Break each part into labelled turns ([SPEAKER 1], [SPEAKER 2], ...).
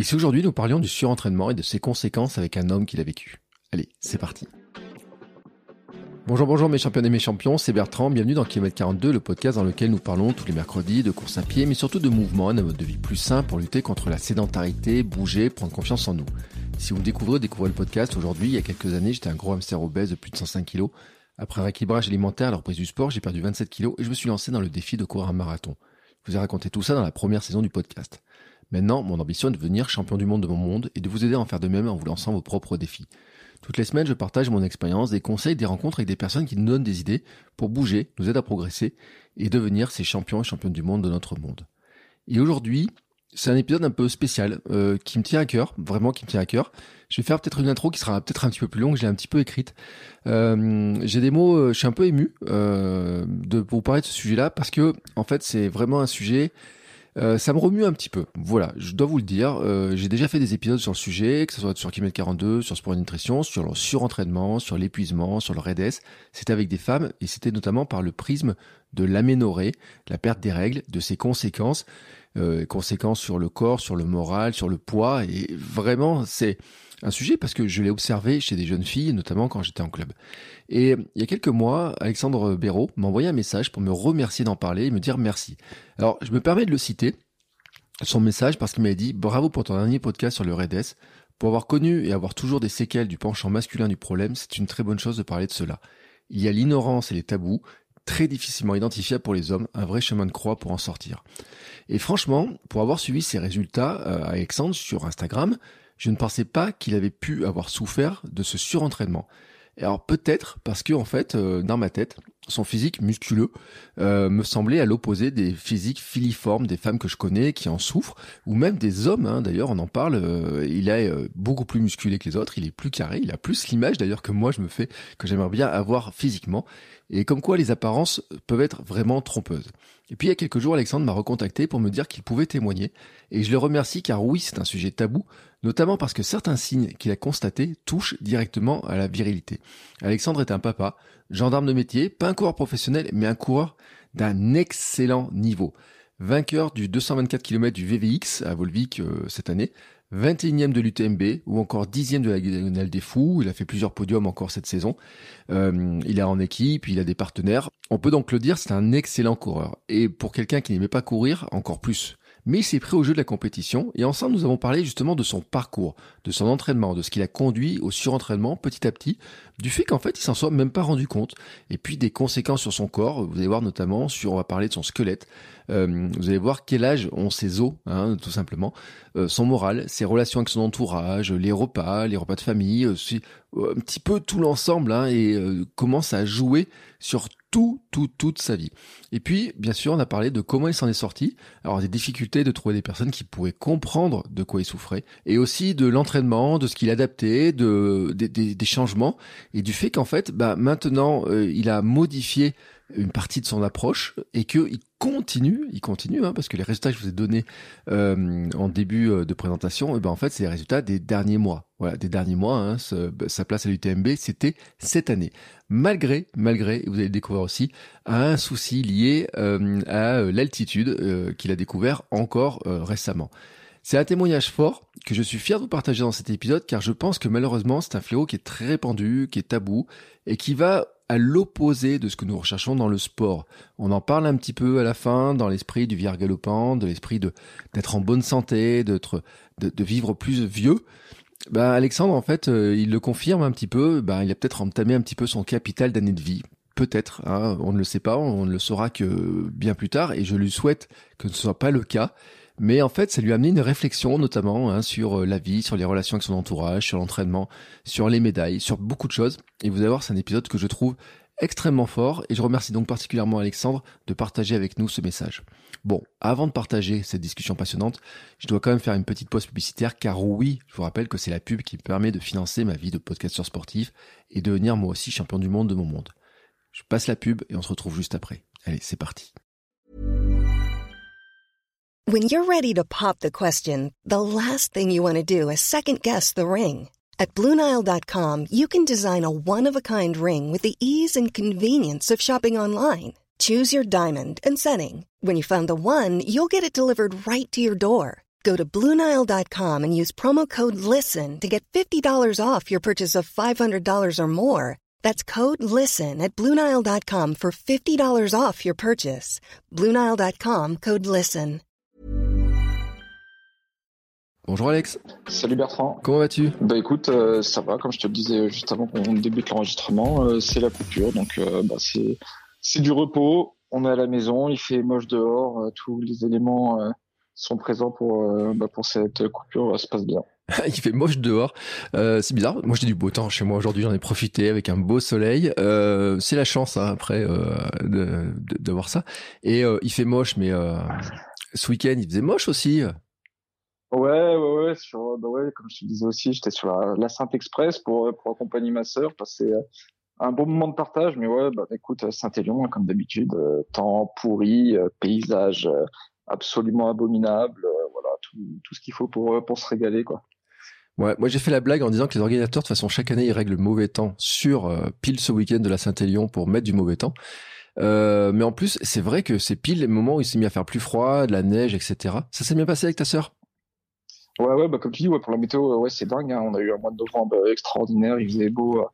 [SPEAKER 1] Et si aujourd'hui nous parlions du surentraînement et de ses conséquences avec un homme qui l'a vécu Allez, c'est parti. Bonjour, bonjour mes champions et mes champions, c'est Bertrand, bienvenue dans Kilomètre 42, le podcast dans lequel nous parlons tous les mercredis de course à pied, mais surtout de mouvement, d'un mode de vie plus sain pour lutter contre la sédentarité, bouger, prendre confiance en nous. Si vous me découvrez, découvrez le podcast aujourd'hui, il y a quelques années, j'étais un gros hamster obèse de plus de 105 kg. Après un rééquilibrage alimentaire à la reprise du sport, j'ai perdu 27 kg et je me suis lancé dans le défi de courir un marathon. Je vous ai raconté tout ça dans la première saison du podcast. Maintenant, mon ambition est de devenir champion du monde de mon monde et de vous aider à en faire de même en vous lançant vos propres défis. Toutes les semaines, je partage mon expérience, des conseils, des rencontres avec des personnes qui nous donnent des idées pour bouger, nous aider à progresser et devenir ces champions et championnes du monde de notre monde. Et aujourd'hui, c'est un épisode un peu spécial euh, qui me tient à cœur, vraiment qui me tient à cœur. Je vais faire peut-être une intro qui sera peut-être un petit peu plus longue, je l'ai un petit peu écrite. Euh, j'ai des mots, euh, je suis un peu ému de pour vous parler de ce sujet-là parce que en fait c'est vraiment un sujet euh, ça me remue un petit peu. Voilà, je dois vous le dire. Euh, j'ai déjà fait des épisodes sur le sujet, que ce soit sur Kilomètre 42, sur Sport et Nutrition, sur le surentraînement, sur l'épuisement, sur le REDS. C'était avec des femmes et c'était notamment par le prisme de l'aménorrhée, la perte des règles, de ses conséquences, euh, conséquences sur le corps, sur le moral, sur le poids. Et vraiment, c'est un sujet parce que je l'ai observé chez des jeunes filles, notamment quand j'étais en club. Et il y a quelques mois, Alexandre Béraud m'a envoyé un message pour me remercier d'en parler et me dire merci. Alors, je me permets de le citer, son message, parce qu'il m'a dit bravo pour ton dernier podcast sur le REDS. Pour avoir connu et avoir toujours des séquelles du penchant masculin du problème, c'est une très bonne chose de parler de cela. Il y a l'ignorance et les tabous, très difficilement identifiables pour les hommes, un vrai chemin de croix pour en sortir. Et franchement, pour avoir suivi ses résultats, euh, Alexandre, sur Instagram, je ne pensais pas qu'il avait pu avoir souffert de ce surentraînement. Alors peut-être parce que en fait, euh, dans ma tête, son physique musculeux euh, me semblait à l'opposé des physiques filiformes des femmes que je connais qui en souffrent, ou même des hommes. Hein, d'ailleurs, on en parle. Euh, il est beaucoup plus musculé que les autres. Il est plus carré. Il a plus l'image d'ailleurs que moi je me fais, que j'aimerais bien avoir physiquement. Et comme quoi les apparences peuvent être vraiment trompeuses. Et puis il y a quelques jours, Alexandre m'a recontacté pour me dire qu'il pouvait témoigner. Et je le remercie car oui, c'est un sujet tabou, notamment parce que certains signes qu'il a constatés touchent directement à la virilité. Alexandre est un papa, gendarme de métier, pas un coureur professionnel, mais un coureur d'un excellent niveau. Vainqueur du 224 km du VVX à Volvic euh, cette année, 21e de l'UTMB ou encore 10e de la Diagonale des Fous. Il a fait plusieurs podiums encore cette saison. Euh, il est en équipe, il a des partenaires. On peut donc le dire, c'est un excellent coureur. Et pour quelqu'un qui n'aimait pas courir, encore plus mais il s'est pris au jeu de la compétition et ensemble nous avons parlé justement de son parcours, de son entraînement, de ce qui l'a conduit au surentraînement petit à petit, du fait qu'en fait il s'en soit même pas rendu compte, et puis des conséquences sur son corps, vous allez voir notamment sur, on va parler de son squelette, euh, vous allez voir quel âge ont ses os, hein, tout simplement, euh, son moral, ses relations avec son entourage, les repas, les repas de famille, euh, un petit peu tout l'ensemble, hein, et comment ça a joué sur tout, tout, toute sa vie. Et puis, bien sûr, on a parlé de comment il s'en est sorti. Alors, des difficultés de trouver des personnes qui pourraient comprendre de quoi il souffrait, et aussi de l'entraînement, de ce qu'il adaptait, de, des, des, changements, et du fait qu'en fait, bah, maintenant, euh, il a modifié une partie de son approche et qu'il continue, il continue, hein, parce que les résultats que je vous ai donnés euh, en début euh, de présentation, eh ben en fait, c'est les résultats des derniers mois. Voilà, des derniers mois. Hein, bah, sa place à l'UTMB, c'était cette année. Malgré, malgré, vous allez le découvrir aussi, un souci lié euh, à l'altitude qu'il a découvert encore récemment. C'est un témoignage fort que je suis fier de vous partager dans cet épisode car je pense que malheureusement c'est un fléau qui est très répandu, qui est tabou et qui va à l'opposé de ce que nous recherchons dans le sport. On en parle un petit peu à la fin, dans l'esprit du vieillard galopant, de l'esprit d'être en bonne santé, d'être de, vivre plus vieux. Ben Alexandre, en fait, euh, il le confirme un petit peu. Ben, il a peut-être entamé un petit peu son capital d'années de vie. Peut-être, hein, on ne le sait pas, on ne le saura que bien plus tard, et je lui souhaite que ce ne soit pas le cas. Mais en fait, ça lui a amené une réflexion, notamment hein, sur euh, la vie, sur les relations avec son entourage, sur l'entraînement, sur les médailles, sur beaucoup de choses. Et vous allez voir, c'est un épisode que je trouve extrêmement fort et je remercie donc particulièrement Alexandre de partager avec nous ce message. Bon, avant de partager cette discussion passionnante, je dois quand même faire une petite pause publicitaire car oui, je vous rappelle que c'est la pub qui me permet de financer ma vie de podcasteur sportif et de devenir moi aussi champion du monde de mon monde. Je passe la pub et on se retrouve juste après. Allez, c'est parti.
[SPEAKER 2] When you're ready to pop the question, the last thing you want to do is second guess the ring. At BlueNile.com, you can design a one-of-a-kind ring with the ease and convenience of shopping online. Choose your diamond and setting. When you find the one, you'll get it delivered right to your door. Go to Bluenile.com and use promo code LISTEN to get $50 off your purchase of $500 or more. That's code LISTEN at Bluenile.com for $50 off your purchase. Bluenile.com code LISTEN.
[SPEAKER 1] Bonjour Alex.
[SPEAKER 3] Salut Bertrand.
[SPEAKER 1] Comment vas-tu
[SPEAKER 3] Bah écoute, euh, ça va, comme je te le disais juste avant qu'on débute l'enregistrement, euh, c'est la coupure, donc euh, bah, c'est, c'est du repos. On est à la maison, il fait moche dehors, euh, tous les éléments euh, sont présents pour, euh, bah, pour cette coupure, ça se passe bien.
[SPEAKER 1] Il fait moche dehors. Euh, c'est bizarre. Moi, j'ai du beau temps chez moi aujourd'hui. J'en ai profité avec un beau soleil. Euh, c'est la chance hein, après euh, de, de, de voir ça. Et il fait moche, mais ce week-end, il faisait moche aussi.
[SPEAKER 3] Ouais, ouais, ouais, sur, bah ouais, comme je te disais aussi, j'étais sur la, la Sainte-Express pour, pour accompagner ma sœur, passer un bon moment de partage, mais ouais, bah écoute, Saint-Élion, comme d'habitude, euh, temps pourri, euh, paysage euh, absolument abominable, voilà, tout, ce qu'il faut pour, pour se régaler, quoi.
[SPEAKER 1] Ouais, moi j'ai fait la blague en disant que les organisateurs, de toute façon, chaque année, ils règlent le mauvais temps sur pile ce week-end de la Saint-Élion pour mettre du mauvais temps. Mais en plus, c'est vrai que c'est pile les moments où il s'est mis à faire plus froid, de la neige, etc. Ça s'est bien passé avec ta sœur?
[SPEAKER 3] Ouais, ouais, bah comme tu dis, ouais, pour la météo, ouais, c'est dingue. Hein. On a eu un mois de novembre euh, extraordinaire, il faisait beau, euh,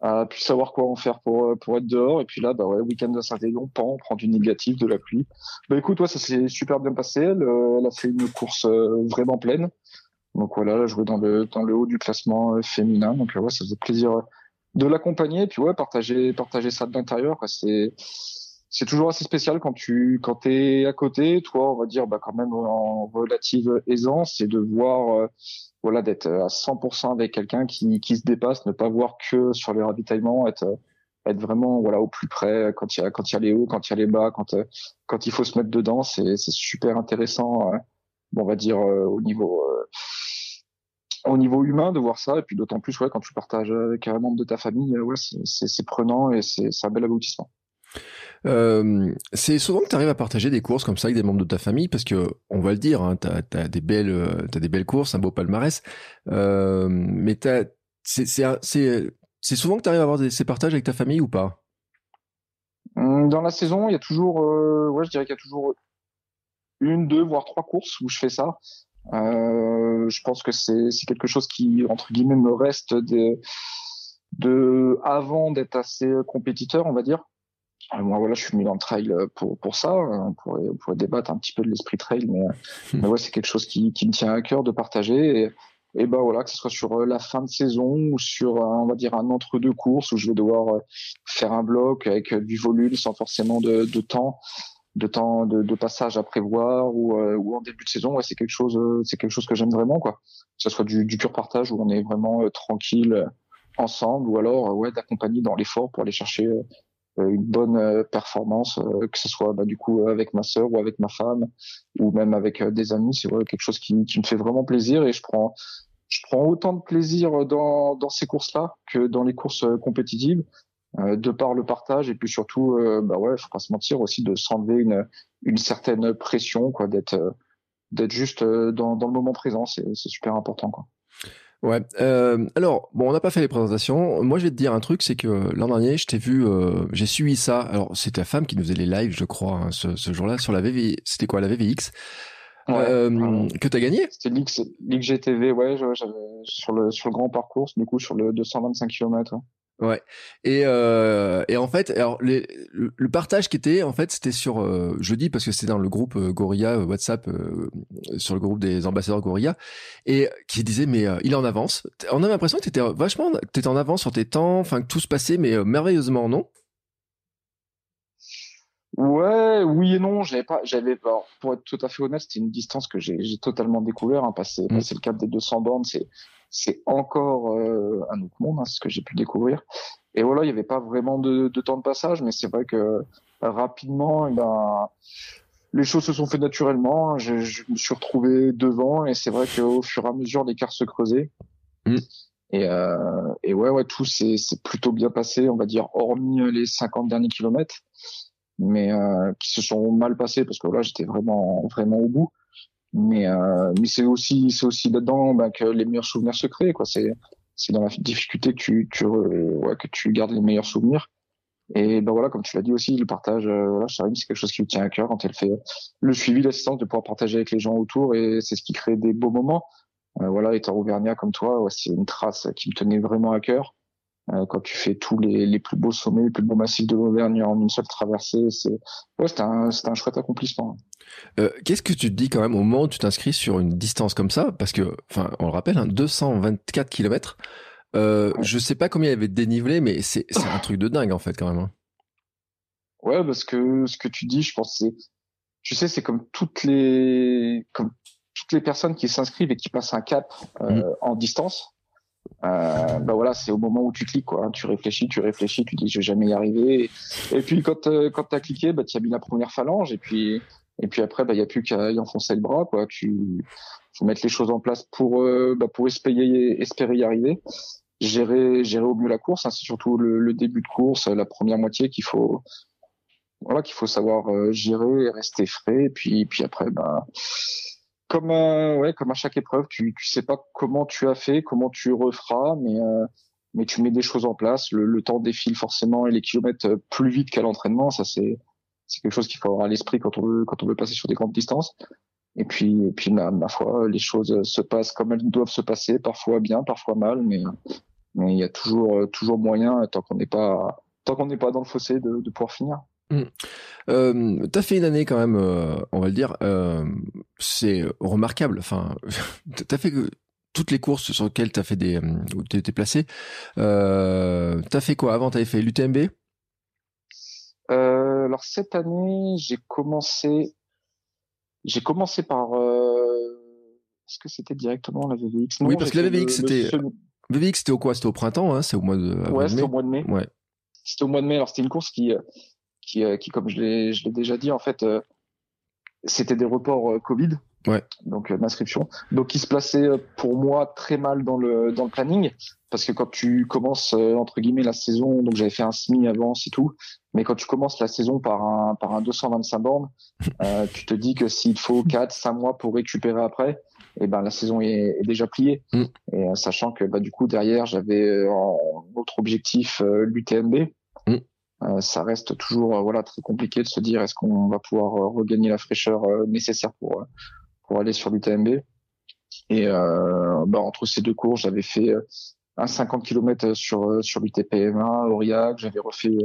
[SPEAKER 3] à plus savoir quoi en faire pour euh, pour être dehors. Et puis là, bah ouais, week-end de Saint-Élion, pan, on prend du négatif, de la pluie. Bah écoute, ouais, ça s'est super bien passé. Elle, euh, a fait une course euh, vraiment pleine. Donc voilà, elle a joué dans le dans le haut du classement euh, féminin. Donc euh, ouais, ça faisait plaisir euh, de l'accompagner. Et puis ouais, partager partager ça de l'intérieur. C'est c'est toujours assez spécial quand tu quand t'es à côté, toi, on va dire bah quand même en relative aisance, c'est de voir euh, voilà d'être à 100% avec quelqu'un qui qui se dépasse, ne pas voir que sur les ravitaillements, être être vraiment voilà au plus près quand il y a quand il y a les hauts, quand il y a les bas, quand euh, quand il faut se mettre dedans, c'est c'est super intéressant. euh, bon, on va dire euh, au niveau au niveau humain de voir ça et puis d'autant plus ouais quand tu partages avec un membre de ta famille, ouais c'est c'est prenant et c'est c'est un bel aboutissement.
[SPEAKER 1] Euh, c'est souvent que tu arrives à partager des courses comme ça avec des membres de ta famille parce que on va le dire, hein, t'as as des belles, euh, t'as des belles courses, un beau palmarès, euh, mais c'est souvent que tu arrives à avoir des- ces partages avec ta famille ou pas?
[SPEAKER 3] Hum, Dans la saison, il y a toujours, euh, ouais, je dirais qu'il y a toujours une, deux, voire trois courses où je fais ça. Euh, je pense que c'est quelque chose qui entre guillemets me reste de de avant d'être assez compétiteur, on va dire. Euh, Moi, voilà, je suis mis dans le trail pour pour ça. On pourrait, on pourrait débattre un petit peu de l'esprit trail, mais, mais ouais, c'est quelque chose qui qui me tient à cœur de partager. Et, et ben voilà, que ce soit sur euh, la fin de saison ou sur, euh, on va dire, un entre-deux courses où je vais devoir euh, faire un bloc avec euh, du volume sans forcément de, de temps, de temps de, de passage à prévoir ou, euh, ou en début de saison. Ouais, c'est quelque chose, euh, c'est quelque chose que j'aime vraiment, quoi. Que ce soit du, du pur partage où on est vraiment euh, tranquille euh, ensemble, ou alors euh, ouais d'accompagner dans l'effort pour aller chercher euh, une bonne euh, performance, euh, que ce soit bah, du coup avec ma sœur ou avec ma femme ou même avec euh, des amis. C'est ouais, quelque chose qui, me fait vraiment plaisir et je prends je prends autant de plaisir dans, dans ces courses-là que dans les courses euh, compétitives, euh, de par le partage et puis surtout, euh, bah ouais, faut pas se mentir aussi de s'enlever une, une certaine pression, quoi, d'être euh, d'être juste euh, dans, dans le moment présent, c'est super important, quoi.
[SPEAKER 1] Ouais. Euh, alors, bon, on n'a pas fait les présentations. Moi, je vais te dire un truc, c'est que l'an dernier, je t'ai vu, euh, j'ai suivi ça. Alors, c'est ta femme qui nous faisait les lives, je crois, hein, ce, ce jour-là, sur la VV. C'était quoi, la VVX
[SPEAKER 3] Ouais,
[SPEAKER 1] euh,
[SPEAKER 3] ouais.
[SPEAKER 1] Que t'as gagné?
[SPEAKER 3] C'était Ligue, Ligue GTV, ouais, sur le sur le grand parcours, du coup sur le 225 km.
[SPEAKER 1] Ouais. Et, euh, et en fait, alors les, le, le partage qui était, en fait, c'était sur euh, jeudi parce que c'était dans le groupe euh, Gorilla euh, WhatsApp, sur le groupe des ambassadeurs Gorilla, et qui disait mais il est en avance. On a l'impression que t'étais vachement, t'étais en avance sur tes temps, enfin que tout se passait mais merveilleusement, non?
[SPEAKER 3] Ouais, oui et non, j'avais pas, j'avais pas, pour être tout à fait honnête, c'était une distance que j'ai, totalement découvert, hein, passer,
[SPEAKER 1] Mm.
[SPEAKER 3] passer le cap des 200 bornes, c'est, c'est encore euh, un autre monde, hein, c'est ce que j'ai pu découvrir. Et voilà, il y avait pas vraiment de, de temps de passage, mais c'est vrai que euh, rapidement, eh ben, les choses se sont fait naturellement. Je, je me suis retrouvé devant, et c'est vrai qu'au fur et à mesure, l'écart se creusait.
[SPEAKER 1] Mm.
[SPEAKER 3] Et, euh, et ouais, ouais, tout s'est, s'est plutôt bien passé, on va dire, hormis euh, les 50 derniers kilomètres mais euh, qui se sont mal passés parce que là j'étais vraiment vraiment au bout mais euh, mais c'est aussi c'est aussi là-dedans bah, que les meilleurs souvenirs se créent quoi c'est c'est dans la difficulté que tu tu ouais, que tu gardes les meilleurs souvenirs Et ben voilà, comme tu l'as dit aussi, le partage, euh, voilà, Charline, c'est quelque chose qui lui tient à cœur quand elle fait le suivi, l'assistance, de pouvoir partager avec les gens autour, et c'est ce qui crée des beaux moments. Euh, voilà, étant auvergnat comme toi, c'est une trace qui me tenait vraiment à cœur. Euh, quand tu fais tous les, les, plus beaux sommets, les plus beaux massifs de l'Auvergne en une seule traversée, c'est ouais, un, un chouette accomplissement.
[SPEAKER 1] Euh, Qu'est-ce que tu te dis quand même au moment où tu t'inscris sur une distance comme ça? Parce que, enfin, on le rappelle, hein, 224 km. Euh, Je sais pas combien il y avait de dénivelé, mais c'est un truc de dingue en fait quand même. Hein.
[SPEAKER 3] Ouais, parce que ce que tu dis, je pense, c'est, tu sais, c'est comme toutes les, comme toutes les personnes qui s'inscrivent et qui passent un cap euh, mmh. en distance. Euh, bah voilà, c'est au moment où tu cliques, quoi. Tu réfléchis, tu réfléchis, tu dis je vais jamais y arriver. Et, puis quand euh, quand t'as cliqué, bah tu as mis la première phalange et puis et puis après bah il y a plus qu'à y enfoncer le bras, quoi. Tu faut mettre les choses en place pour euh, bah, pour espérer espérer y arriver. Gérer gérer au mieux la course, hein. c'est surtout le, le, début de course, la première moitié qu'il faut voilà qu'il faut savoir euh, gérer, rester frais. Et puis puis après bah comme euh, ouais, comme à chaque épreuve, tu tu sais pas comment tu as fait, comment tu referas, mais euh, mais tu mets des choses en place. Le, le temps défile forcément et les kilomètres euh, plus vite qu'à l'entraînement. Ça c'est c'est quelque chose qu'il faut avoir à l'esprit quand on veut quand on veut passer sur des grandes distances. Et puis et puis ma, ma foi, les choses se passent comme elles doivent se passer, parfois bien, parfois mal, mais mais il y a toujours toujours moyen tant qu'on n'est pas tant qu'on n'est pas dans le fossé de, de pouvoir finir.
[SPEAKER 1] Mmh. Euh, t'as fait une année quand même, euh, on va le dire, euh, c'est remarquable. Enfin, t'as fait toutes les courses sur lesquelles t'as fait des, où t'es placé. Euh, t'as fait quoi avant? T'avais fait l'UTMB
[SPEAKER 3] euh, Alors cette année, j'ai commencé, j'ai commencé par. Est-ce que c'était directement la VVX
[SPEAKER 1] Oui, parce que la VVX c'était. VVX c'était au quoi? C'était au printemps, hein C'est au mois de.
[SPEAKER 3] Ouais, c'était au mois de mai. Ouais. C'était au mois de mai. Alors c'était une course qui qui, euh, qui comme je l'ai, je l'ai déjà dit, en fait, euh, c'était des reports euh, Covid.
[SPEAKER 1] Ouais.
[SPEAKER 3] Donc d'inscription. Donc qui se plaçait pour moi très mal dans le dans le planning parce que quand tu commences entre guillemets la saison, donc j'avais fait un semi avant c'est tout, mais quand tu commences la saison par un par un 225 bornes, euh, tu te dis que s'il faut 4 5 mois pour récupérer après, et eh ben la saison est, est déjà pliée. Mm. Et sachant que bah du coup derrière j'avais en autre objectif l'UTMB. Euh, ça reste toujours euh, voilà très compliqué de se dire est-ce qu'on va pouvoir euh, regagner la fraîcheur nécessaire pour pour aller sur l'UTMB. Et bah, entre ces deux cours, j'avais fait un 50 km sur sur l'UTPM1 Aurillac, j'avais refait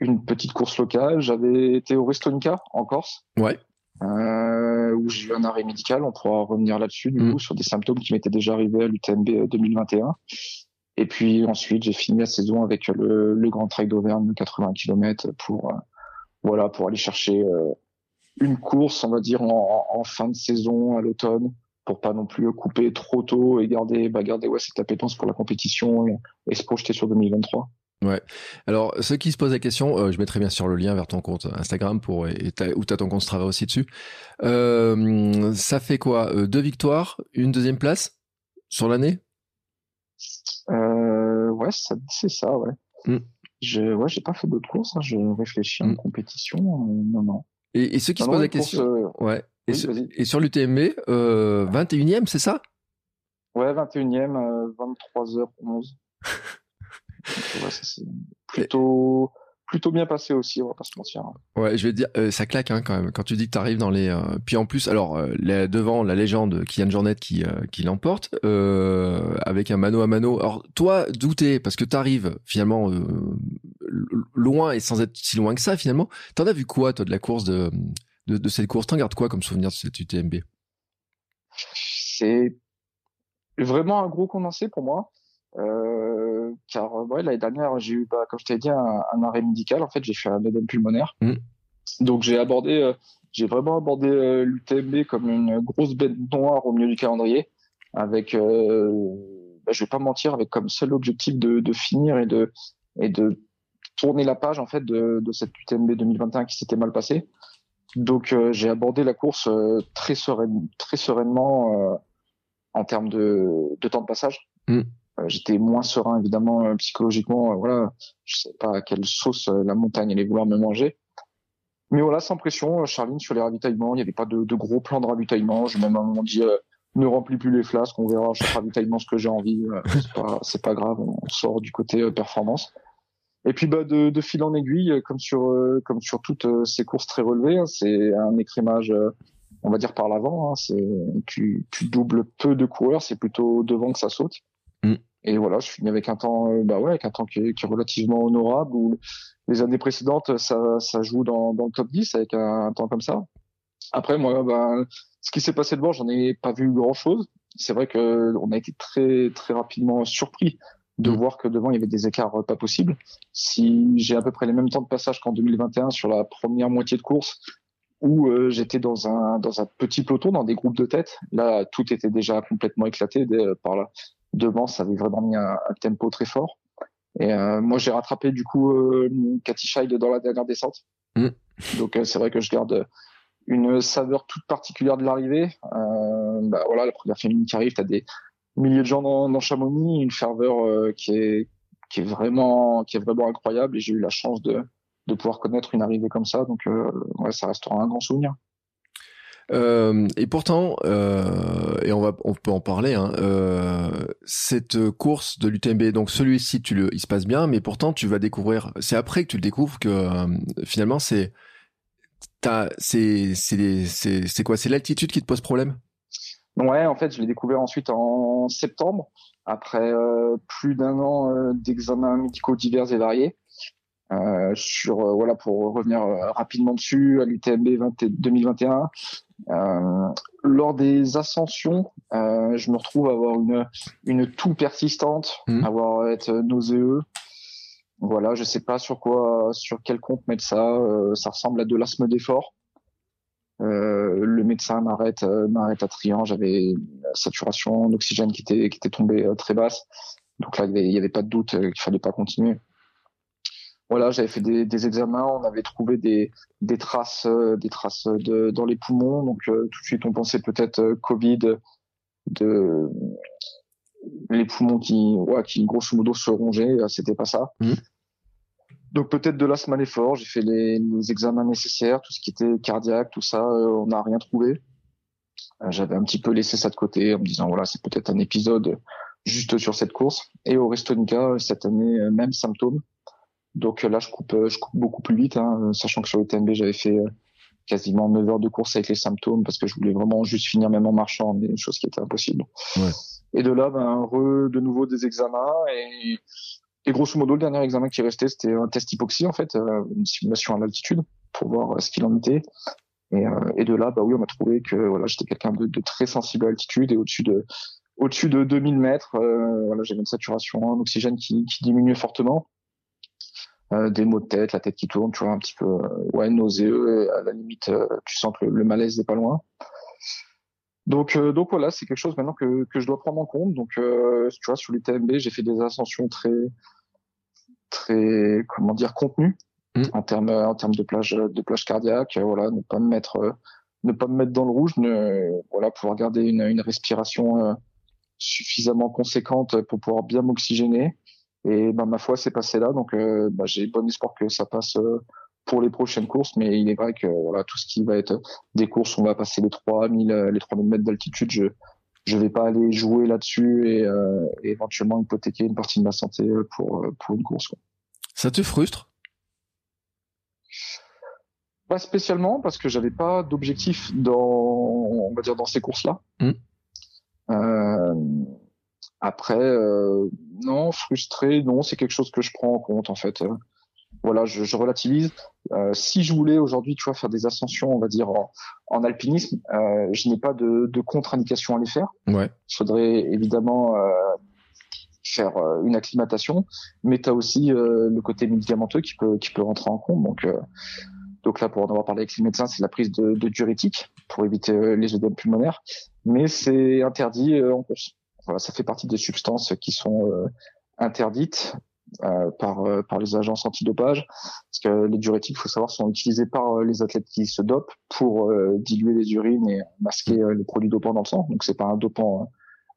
[SPEAKER 3] une petite course locale, j'avais été au Restonica en Corse.
[SPEAKER 1] Ouais.
[SPEAKER 3] Euh, où j'ai eu un arrêt médical. On pourra revenir là-dessus, du mm. coup, sur des symptômes qui m'étaient déjà arrivés à l'UTMB 2021. Et puis ensuite, j'ai fini la saison avec le, Grand Trail d'Auvergne de 80 km pour euh, voilà pour aller chercher euh, une course, on va dire en, fin de saison à l'automne, pour pas non plus couper trop tôt et garder bah, garder ouais cette appétence pour la compétition et, se projeter sur 2023.
[SPEAKER 1] Ouais. Alors, ceux qui se posent la question, euh, je mettrai bien sûr le lien vers ton compte Instagram pour où t'as ton compte Strava aussi dessus. Ça fait quoi Deux victoires, une deuxième place sur l'année?
[SPEAKER 3] Euh, ouais, c'est ça, ouais. Mm. Je, ouais, j'ai pas fait d'autres courses. Hein, je réfléchis en mm. compétition. Euh, non, non.
[SPEAKER 1] Et, et, ceux qui se posent la question, euh, ouais. Et, et, sur l'UTMB, euh, 21e, c'est ça?
[SPEAKER 3] Ouais, 21e, 23h11. ouais, c'est plutôt plutôt bien passé aussi, on va pas se mentir.
[SPEAKER 1] Ouais, je vais te dire, euh, ça claque hein, quand même. Quand tu dis que tu arrives dans les, euh, puis en plus, alors euh, devant la légende Kylian Jornet qui qui l'emporte avec un mano à mano. Alors toi, douter parce que tu arrives finalement loin et sans être si loin que ça finalement. T'en as vu quoi toi de la course de de, de cette course? T'en gardes quoi comme souvenir de cette UTMB
[SPEAKER 3] C'est vraiment un gros condensé pour moi. Euh, car euh, ouais, l'année dernière, j'ai eu, bah, comme je t'ai dit, un, un, arrêt médical. En fait, j'ai fait un édème pulmonaire. Mm. Donc j'ai abordé, euh, j'ai vraiment abordé euh, l'UTMB comme une grosse bête noire au milieu du calendrier, avec, bah, je vais pas mentir, avec comme seul objectif de, de finir et de et de tourner la page en fait de, de cette UTMB 2021 qui s'était mal passée. Donc j'ai abordé la course très sereine, très sereinement en termes de, de temps de passage. Mm. Euh, j'étais moins serein évidemment euh, psychologiquement. Euh, voilà, je sais pas à quelle sauce la montagne allait vouloir me manger. Mais voilà, sans pression, Charline sur les ravitaillements, il n'y avait pas de, gros plan de ravitaillement. J'ai même à un moment dit ne remplis plus les flasques, on verra chaque ravitaillement ce que j'ai envie. c'est pas c'est pas grave, on sort du côté performance. Et puis bah de, de fil en aiguille, comme sur comme sur toutes ces courses très relevées, hein, c'est un écrémage on va dire par l'avant. Hein, c'est tu, tu doubles peu de coureurs, c'est plutôt devant que ça saute. Et voilà, je finis avec un temps, euh, bah ouais, avec un temps qui est, qui est relativement honorable. Où les années précédentes, ça, ça joue dans, dans le top 10 avec un, temps comme ça. Après, moi, bah, ce qui s'est passé devant, j'en ai pas vu grand chose. C'est vrai que on a été très très rapidement surpris de mm. voir que devant il y avait des écarts pas possibles. Si j'ai à peu près les mêmes temps de passage qu'en 2021 sur la première moitié de course, où euh, j'étais dans un dans un petit peloton, dans des groupes de tête. Là, tout était déjà complètement éclaté par là. Devant, ça avait vraiment mis un, tempo très fort. Et euh, moi, j'ai rattrapé du coup euh, Cathy Scheid dans la dernière descente. Mm. Donc euh, c'est vrai que je garde une saveur toute particulière de l'arrivée. bah voilà, la première féminine qui arrive, t'as des milliers de gens dans, dans Chamonix, une ferveur qui est qui est vraiment qui est vraiment incroyable. Et j'ai eu la chance de de pouvoir connaître une arrivée comme ça. Donc, euh, ouais, ça restera un grand souvenir.
[SPEAKER 1] Euh, et pourtant, euh, et on va, on peut en parler. Hein, euh, cette course de l'UTMB, donc celui-ci, tu le, il se passe bien, mais pourtant tu vas découvrir. C'est après que tu le découvres que finalement c'est, c'est, c'est, c'est quoi C'est l'altitude qui te pose problème?
[SPEAKER 3] Ouais, en fait, je l'ai découvert ensuite en septembre, après plus d'un an d'examens médicaux divers et variés. Euh, sur euh, voilà pour revenir euh, rapidement dessus à l'UTMB 2021 euh, lors des ascensions je me retrouve à avoir une une toux persistante mmh. avoir être nauséeux. Voilà je sais pas sur quoi sur quel compte mettre ça ça ressemble à de l'asthme d'effort. Le médecin m'arrête m'arrête à Trian j'avais saturation d'oxygène qui était qui était tombée très basse. Donc là il y avait, il y avait pas de doute qu'il fallait pas continuer voilà, j'avais fait des, des, examens, on avait trouvé des, des traces, euh, des traces de, dans les poumons, donc euh, tout de suite on pensait peut-être euh, Covid, de les poumons qui, ouais, qui grosso modo se rongeaient, c'était pas ça. Mmh. Donc peut-être de l'asthme à l'effort, j'ai fait les, les, examens nécessaires, tout ce qui était cardiaque, tout ça, on n'a rien trouvé. J'avais un petit peu laissé ça de côté en me disant voilà c'est peut-être un épisode juste sur cette course. Et au Restonica cette année même symptômes. Donc là, je coupe, je coupe beaucoup plus vite, hein, sachant que sur le TMB, j'avais fait euh, quasiment 9 heures de course avec les symptômes parce que je voulais vraiment juste finir même en marchant, mais chose qui était impossible. Ouais. Et de là, ben, re, de nouveau des examens et, et grosso modo, le dernier examen qui restait, c'était un test hypoxie en fait, euh, une simulation à l'altitude pour voir euh, ce qu'il en était. Et, et, de là, bah oui, on a trouvé que voilà, j'étais quelqu'un de, de, très sensible à l'altitude et au-dessus de au-dessus de 2000 mètres, euh, voilà, j'avais une saturation en oxygène qui, qui diminuait fortement. Euh, des maux de tête, la tête qui tourne, tu vois, un petit peu euh, ouais nauséeux, à la limite euh, tu sens que le, malaise n'est pas loin. Donc donc voilà, c'est quelque chose maintenant que que je dois prendre en compte. Donc tu vois sur les TMB, j'ai fait des ascensions très très comment dire contenues mmh. en termes en termes de plage de plage cardiaque, voilà, ne pas me mettre ne pas me mettre dans le rouge, ne, voilà, pouvoir garder une, une respiration suffisamment conséquente pour pouvoir bien m'oxygéner et ben, ma foi, c'est passé là. Donc, euh, bah, j'ai bon espoir que ça passe euh, pour les prochaines courses. Mais il est vrai que voilà, tout ce qui va être des courses, on va passer les 3000, euh, les 3000 mètres d'altitude. Je je vais pas aller jouer là-dessus et, éventuellement hypothéquer une partie de ma santé pour pour une course. Quoi.
[SPEAKER 1] Ça te frustre?
[SPEAKER 3] Pas spécialement parce que j'avais pas d'objectif dans on va dire dans ces courses-là. Mmh. Après, euh, non, frustré, non, c'est quelque chose que je prends en compte en fait. voilà, je, je relativise. Euh, si je voulais aujourd'hui, tu vois, faire des ascensions, on va dire en, alpinisme, euh, je n'ai pas de, de contre-indication à les faire.
[SPEAKER 1] Ouais.
[SPEAKER 3] Il faudrait évidemment euh, faire euh, une acclimatation, mais tu as aussi euh, le côté médicamenteux qui peut qui peut rentrer en compte. Donc donc là, pour en avoir parlé avec les médecins, c'est la prise de, de diurétiques pour éviter les œdèmes pulmonaires, mais c'est interdit en course. Voilà, ça fait partie des substances qui sont euh, interdites euh, par, euh, par les agences antidopage, parce que les diurétiques, il faut savoir, sont utilisés par les athlètes qui se dopent pour diluer les urines et masquer les produits dopants dans le sang. Donc c'est pas un dopant,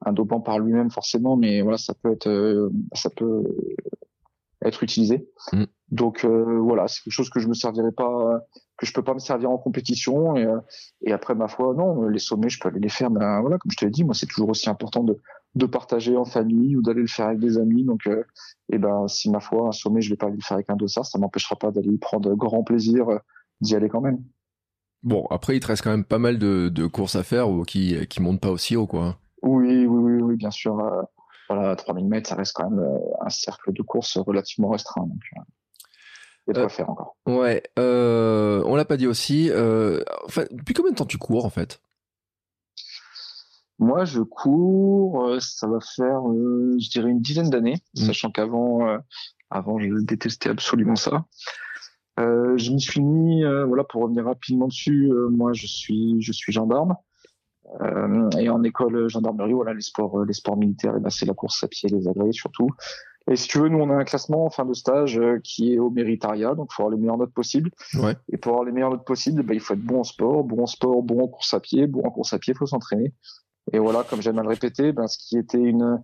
[SPEAKER 3] un dopant par lui-même forcément, mais voilà, ça peut être, ça peut être utilisé. Mm. Donc voilà, c'est quelque chose que je me servirai pas, que je peux pas me servir en compétition. Et, et après ma foi, non, les sommets, je peux aller les faire. Mais voilà, comme je te l'ai dit, moi c'est toujours aussi important de de partager en famille ou d'aller le faire avec des amis. Donc, et eh ben, si ma foi, un sommet, je vais pas aller le faire avec un dossard, ça m'empêchera pas d'aller y prendre grand plaisir d'y aller quand même.
[SPEAKER 1] Bon, après, il te reste quand même pas mal de, de courses à faire ou qui qui montent pas aussi haut, quoi.
[SPEAKER 3] Oui, oui, oui, oui, bien sûr. Euh, voilà, 3000 mètres, ça reste quand même euh, un cercle de course relativement restreint. Donc, euh, il y a de quoi faire encore.
[SPEAKER 1] Ouais, euh, on l'a pas dit aussi. Euh, enfin, depuis combien de temps tu cours en fait?
[SPEAKER 3] Moi, je cours, ça va faire, je dirais, une dizaine d'années, mmh. sachant qu'avant, avant, je détestais absolument ça. Euh, je m'y suis mis, euh, voilà, pour revenir rapidement dessus. Euh, moi, je suis, je suis gendarme. et en école gendarmerie, voilà, les sports, les sports militaires, et ben, c'est la course à pied, les agrès surtout. Et si tu veux, nous, on a un classement en fin de stage qui est au méritariat, donc il faut avoir les meilleures notes possibles.
[SPEAKER 1] Ouais.
[SPEAKER 3] Et pour avoir les meilleures notes possibles, ben, il faut être bon en sport, bon en sport, bon en course à pied, bon en course à pied, il faut s'entraîner. Et voilà, comme j'aime à le répéter, ben, ce qui était une,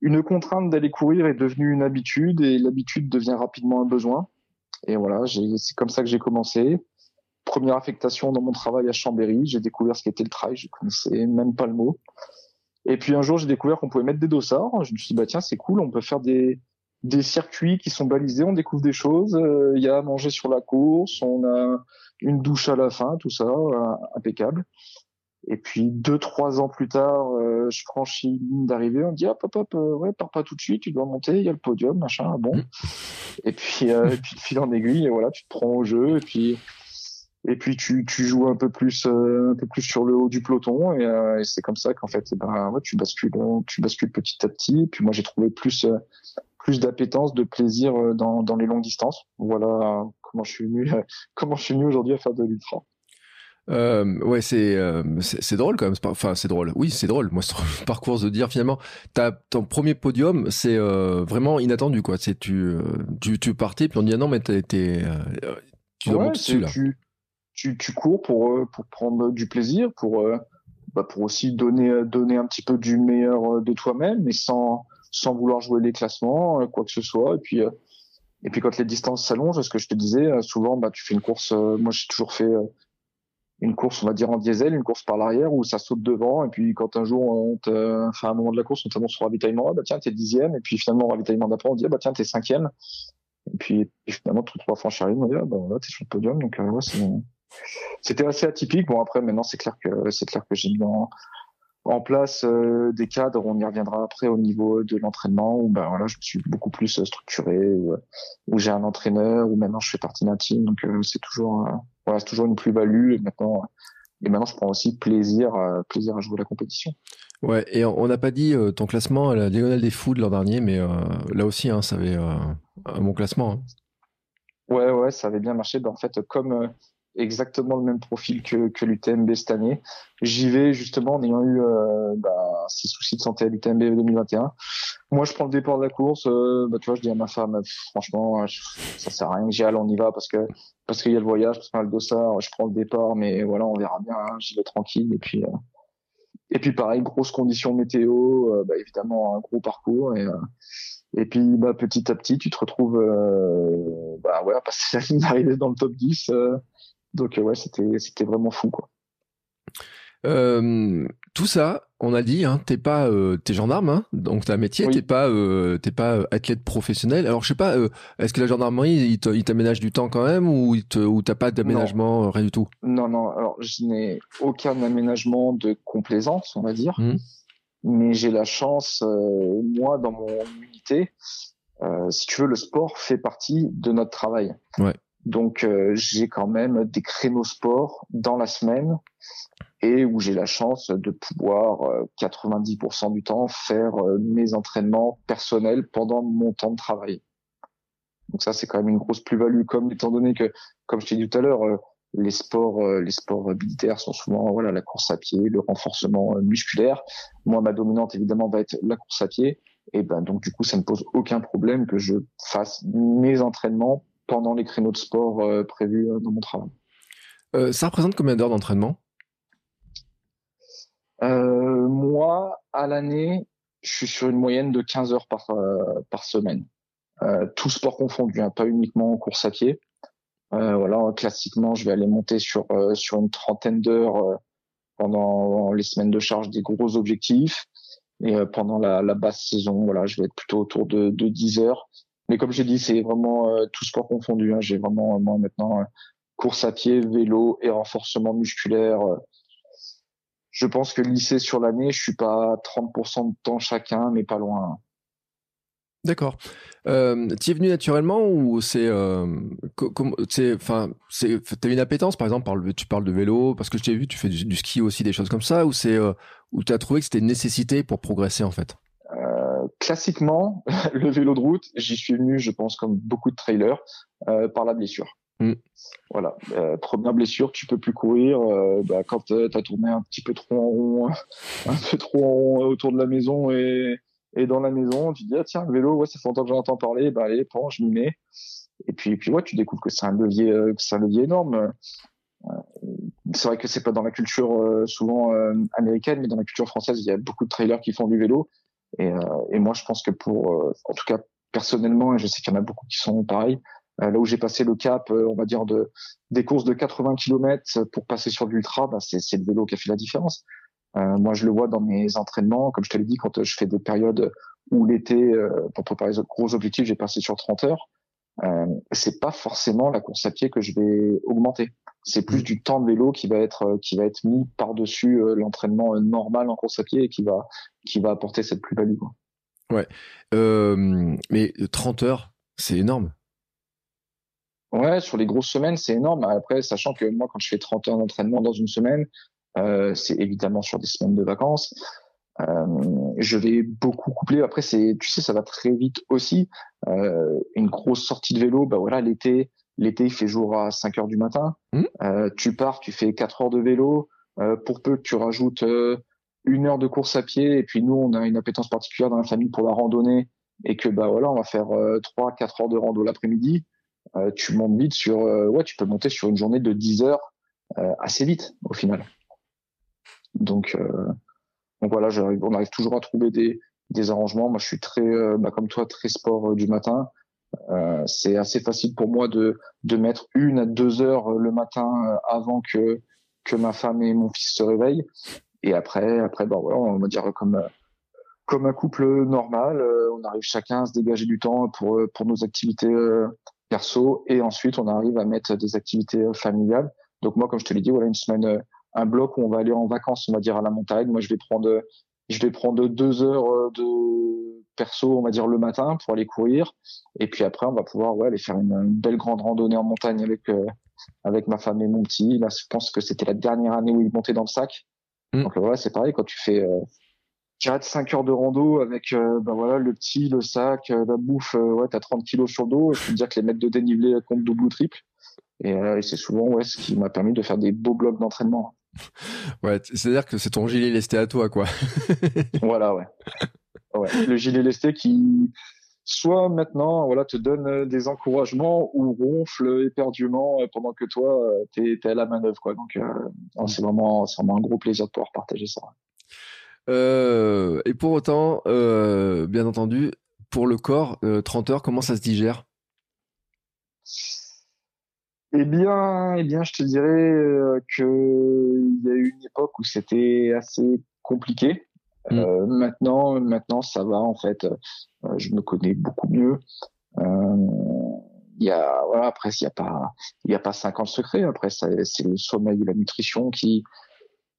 [SPEAKER 3] une contrainte d'aller courir est devenu une habitude et l'habitude devient rapidement un besoin. Et voilà, c'est comme ça que j'ai commencé. Première affectation dans mon travail à Chambéry, j'ai découvert ce qu'était le trail, je connaissais même pas le mot. Et puis un jour, j'ai découvert qu'on pouvait mettre des dossards. Je me suis dit, bah tiens, c'est cool, on peut faire des, des circuits qui sont balisés, on découvre des choses. Euh, il y a à manger sur la course, on a une douche à la fin, tout ça, euh, impeccable. Et puis deux, trois ans plus tard, euh, je franchis une ligne d'arrivée. On me dit hop, hop, hop, euh, ouais, pars pas tout de suite, tu dois monter. Il y a le podium, machin. Bon. Et puis, euh, et puis de fil en aiguille, et voilà, tu te prends au jeu. Et puis, et puis tu, tu joues un peu plus, un peu plus sur le haut du peloton. Et, et c'est comme ça qu'en fait, eh ben, ouais, tu bascules, tu bascules petit à petit. Et puis moi, j'ai trouvé plus, plus d'appétence, de plaisir dans, dans les longues distances. Voilà comment je suis venu, comment je suis venu aujourd'hui à faire de l'ultra.
[SPEAKER 1] Euh, ouais, c'est euh, c'est drôle quand même. Enfin, c'est drôle. Oui, c'est drôle. Moi, ce parcours de dire finalement, as, ton premier podium, c'est euh, vraiment inattendu quoi. C'est tu, euh, tu tu partais puis on dit ah non mais t'es
[SPEAKER 3] tu dois ouais, dessus là. Tu, tu, tu cours pour pour prendre du plaisir, pour bah, pour aussi donner donner un petit peu du meilleur de toi-même, mais sans sans vouloir jouer les classements, quoi que ce soit. Et puis et puis quand les distances s'allongent, ce que je te disais, souvent bah tu fais une course. moi, j'ai toujours fait une course, on va dire en diesel, une course par l'arrière où ça saute devant. Et puis quand un jour, on te, enfin, à un moment de la course, on t'annonce sur ravitaillement, ah, bah tiens, t'es dixième. Et puis finalement, au ravitaillement d'après, on dit, ah, bah tiens, t'es cinquième. Et puis, finalement, tout trois franchir on dit, ah, bah là, t'es sur le podium. Donc, euh, ouais, c'était assez atypique. Bon, après, maintenant, c'est clair que, c'est clair que j'ai mis en, place euh, des cadres, on y reviendra après au niveau de l'entraînement, où ben voilà, je suis beaucoup plus structuré, où, j'ai un entraîneur, où maintenant je fais partie d'un team, donc euh, c'est toujours, euh, voilà, c'est toujours une plus-value. Et maintenant, et maintenant, je prends aussi plaisir, plaisir à jouer la compétition.
[SPEAKER 1] Ouais, et on n'a pas dit ton classement à la diagonale des fous de l'an dernier, mais là aussi, hein, ça avait un bon classement. Hein.
[SPEAKER 3] Ouais, ouais, ça avait bien marché. Ben, en fait, comme exactement le même profil que, que l'UTMB cette année. J'y vais justement en ayant eu euh, bah, six soucis de santé à l'UTMB 2021. Moi, je prends le départ de la course. Euh, bah, tu vois, je dis à ma femme, franchement, ça sert à rien que j'y aille, on y va parce que parce qu'il y a le voyage, parce qu'on a le dossard. Je prends le départ, mais voilà, on verra bien. Hein, j'y vais tranquille et puis. Euh, et puis pareil, grosse condition météo, euh, bah, évidemment un gros parcours et et puis bah, petit à petit, tu te retrouves bah ouais, passer la ligne d'arrivée dans le top 10 donc euh, ouais, c'était c'était vraiment fou quoi.
[SPEAKER 1] Euh, tout ça, on a dit, hein, t'es pas, euh, t'es gendarme, hein, donc t'as un métier, t'es pas, euh, t'es pas athlète professionnel. Alors je sais pas, est-ce que la gendarmerie, il t'aménage du temps quand même, ou ou t'as pas d'aménagement, rien du tout?
[SPEAKER 3] Non, non. Alors je n'ai aucun aménagement de complaisance, on va dire, mmh. mais j'ai la chance, moi, dans mon unité, si tu veux, le sport fait partie de notre travail.
[SPEAKER 1] Ouais.
[SPEAKER 3] Donc euh, j'ai quand même des créneaux sport dans la semaine et où j'ai la chance de pouvoir 90% euh, du temps faire euh, mes entraînements personnels pendant mon temps de travail. Donc ça c'est quand même une grosse plus-value comme étant donné que comme je t'ai dit tout à l'heure les sports les sports militaires sont souvent voilà la course à pied, le renforcement musculaire. Moi ma dominante évidemment va être la course à pied et ben donc du coup ça ne pose aucun problème que je fasse mes entraînements pendant les créneaux de sport euh, prévus euh, dans mon travail.
[SPEAKER 1] Euh, ça représente combien d'heures d'entraînement?
[SPEAKER 3] Moi, à l'année, je suis sur une moyenne de 15 heures par, par semaine. tout sport confondu, hein, pas uniquement en course à pied. voilà, classiquement, je vais aller monter sur sur une trentaine d'heures pendant les semaines de charge des gros objectifs. Et pendant la, la, basse saison, voilà, je vais être plutôt autour de, de 10 heures. Mais comme j'ai dit, c'est vraiment tout sport confondu. Hein. J'ai vraiment moi maintenant course à pied, vélo et renforcement musculaire. Je pense que lycée sur l'année, je suis pas à 30% de temps chacun, mais pas loin.
[SPEAKER 1] D'accord. Euh, tu es venu naturellement ou c'est, euh, enfin, t'as une appétence par exemple, par tu parles de vélo parce que je t'ai vu, tu fais du, ski aussi, des choses comme ça, ou c'est, euh, ou as trouvé que c'était une nécessité pour progresser en fait?
[SPEAKER 3] Euh, classiquement, le vélo de route, j'y suis venu, je pense, comme beaucoup de trailers, euh, par la blessure. Mm. Voilà, euh, première blessure, tu peux plus courir. Euh, bah, quand tu as tourné un petit peu trop en rond, un peu trop en rond autour de la maison et, et dans la maison, tu dis ah, tiens le vélo, ouais ça fait longtemps que j'en entends parler, bah allez, prends, je m'y mets. Et puis puis ouais, tu découvres que c'est un levier, euh, c'est un levier énorme. c'est vrai que c'est pas dans la culture souvent américaine, mais dans la culture française, il y a beaucoup de trailers qui font du vélo. Et, et moi, je pense que pour, en tout cas personnellement, et je sais qu'il y en a beaucoup qui sont pareils, euh, là où j'ai passé le cap, euh, on va dire de des courses de 80 km pour passer sur l'ultra, bah c'est le vélo qui a fait la différence. Euh, moi, je le vois dans mes entraînements, comme je te l'ai dit, quand je fais des périodes où l'été, pour préparer les gros objectifs, j'ai passé sur 30 heures. Euh, c'est pas forcément la course à pied que je vais augmenter. C'est plus mmh. du temps de vélo qui va être qui va être mis par dessus l'entraînement normal en course à pied et qui va qui va apporter cette plus-value.
[SPEAKER 1] Ouais, euh, mais 30 heures, c'est énorme.
[SPEAKER 3] Ouais, sur les grosses semaines, c'est énorme. Après, sachant que moi, quand je fais 30 heures d'entraînement dans une semaine, euh, c'est évidemment sur des semaines de vacances. Euh, je vais beaucoup coupler. Après, c'est, tu sais, ça va très vite aussi. Euh, une grosse sortie de vélo, bah voilà, l'été, l'été il fait jour à 5 heures du matin. Mmh. Tu pars, tu fais 4 heures de vélo. Pour peu que tu rajoutes une heure de course à pied, et puis nous, on a une appétence particulière dans la famille pour la randonnée, et que bah voilà, on va faire 3-4 heures de rando l'après-midi. Euh, tu montes vite sur, euh, ouais, tu peux monter sur une journée de 10 heures euh, assez vite au final. Donc, donc voilà, on arrive toujours à trouver des, des arrangements. Moi, je suis très, bah, comme toi, très sport du matin. C'est assez facile pour moi de, de mettre une à deux heures le matin avant que, que ma femme et mon fils se réveillent. Et après, après, bah on va dire comme, comme un couple normal, on arrive chacun à se dégager du temps pour, pour nos activités perso et ensuite on arrive à mettre des activités euh, familiales. Donc moi, comme je te l'ai dit, voilà une semaine, euh, un bloc où on va aller en vacances, on va dire à la montagne. Moi, je vais prendre, je vais prendre deux heures euh, de perso, on va dire le matin pour aller courir, et puis après on va pouvoir ouais aller faire une, belle grande randonnée en montagne avec avec ma femme et mon petit. Là, je pense que c'était la dernière année où il montait dans le sac. Mmh. Donc voilà, c'est pareil quand tu fais 4-5 heures de rando avec euh, ben voilà le petit, le sac, euh, la bouffe, euh, ouais, t'as 30 kilos sur le dos. Je peux te dire que les mètres de dénivelé comptent double ou triple. Et, et c'est souvent ouais, ce qui m'a permis de faire des beaux blocs d'entraînement.
[SPEAKER 1] Ouais, c'est-à-dire que c'est ton gilet lesté à toi, quoi.
[SPEAKER 3] voilà, ouais. ouais. Le gilet lesté qui, soit maintenant, voilà, te donne des encouragements ou ronfle éperdument pendant que toi, t'es es à la manœuvre, quoi. Donc, c'est vraiment, c'est vraiment un gros plaisir de pouvoir partager ça.
[SPEAKER 1] Euh, et pour autant, euh, bien entendu, pour le corps, 30 euh, heures, comment ça se digère?
[SPEAKER 3] Eh bien, eh bien, je te dirais que il y a eu une époque où c'était assez compliqué. Mmh. maintenant, maintenant, ça va en fait. je me connais beaucoup mieux. Il y a, voilà, après, il y a pas, il a pas 50 secrets. Après, c'est le sommeil et la nutrition qui,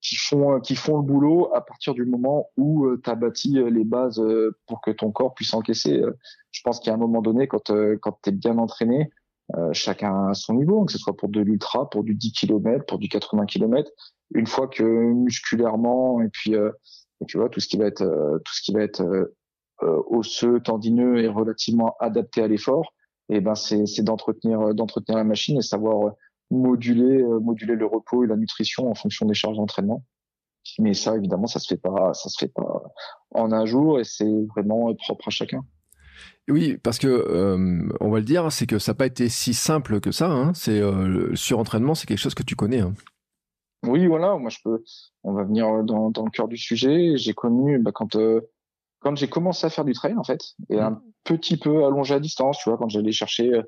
[SPEAKER 3] qui font euh, qui font le boulot à partir du moment où euh, tu as bâti euh, les bases pour que ton corps puisse encaisser. je pense qu'à un moment donné, quand quand tu es bien entraîné, chacun à son niveau, que ce soit pour de l'ultra, pour du 10 km, pour du 80 km, une fois que musculairement et puis et tu vois tout ce qui va être tout ce qui va être osseux, tendineux et relativement adapté à l'effort, et eh ben c'est d'entretenir d'entretenir la machine et savoir moduler euh, moduler le repos et la nutrition en fonction des charges d'entraînement. Mais ça, évidemment, ça se fait pas, ça se fait pas en un jour et c'est vraiment propre à chacun.
[SPEAKER 1] Oui, parce que euh, on va le dire, c'est que ça n'a pas été si simple que ça. Hein. C'est euh, le surentraînement, c'est quelque chose que tu connais. Hein.
[SPEAKER 3] Oui, voilà. Moi, je peux. On va venir dans, dans le cœur du sujet. J'ai connu bah, quand quand j'ai commencé à faire du trail en fait, et un mmh. petit peu allongé à distance, tu vois, quand j'allais chercher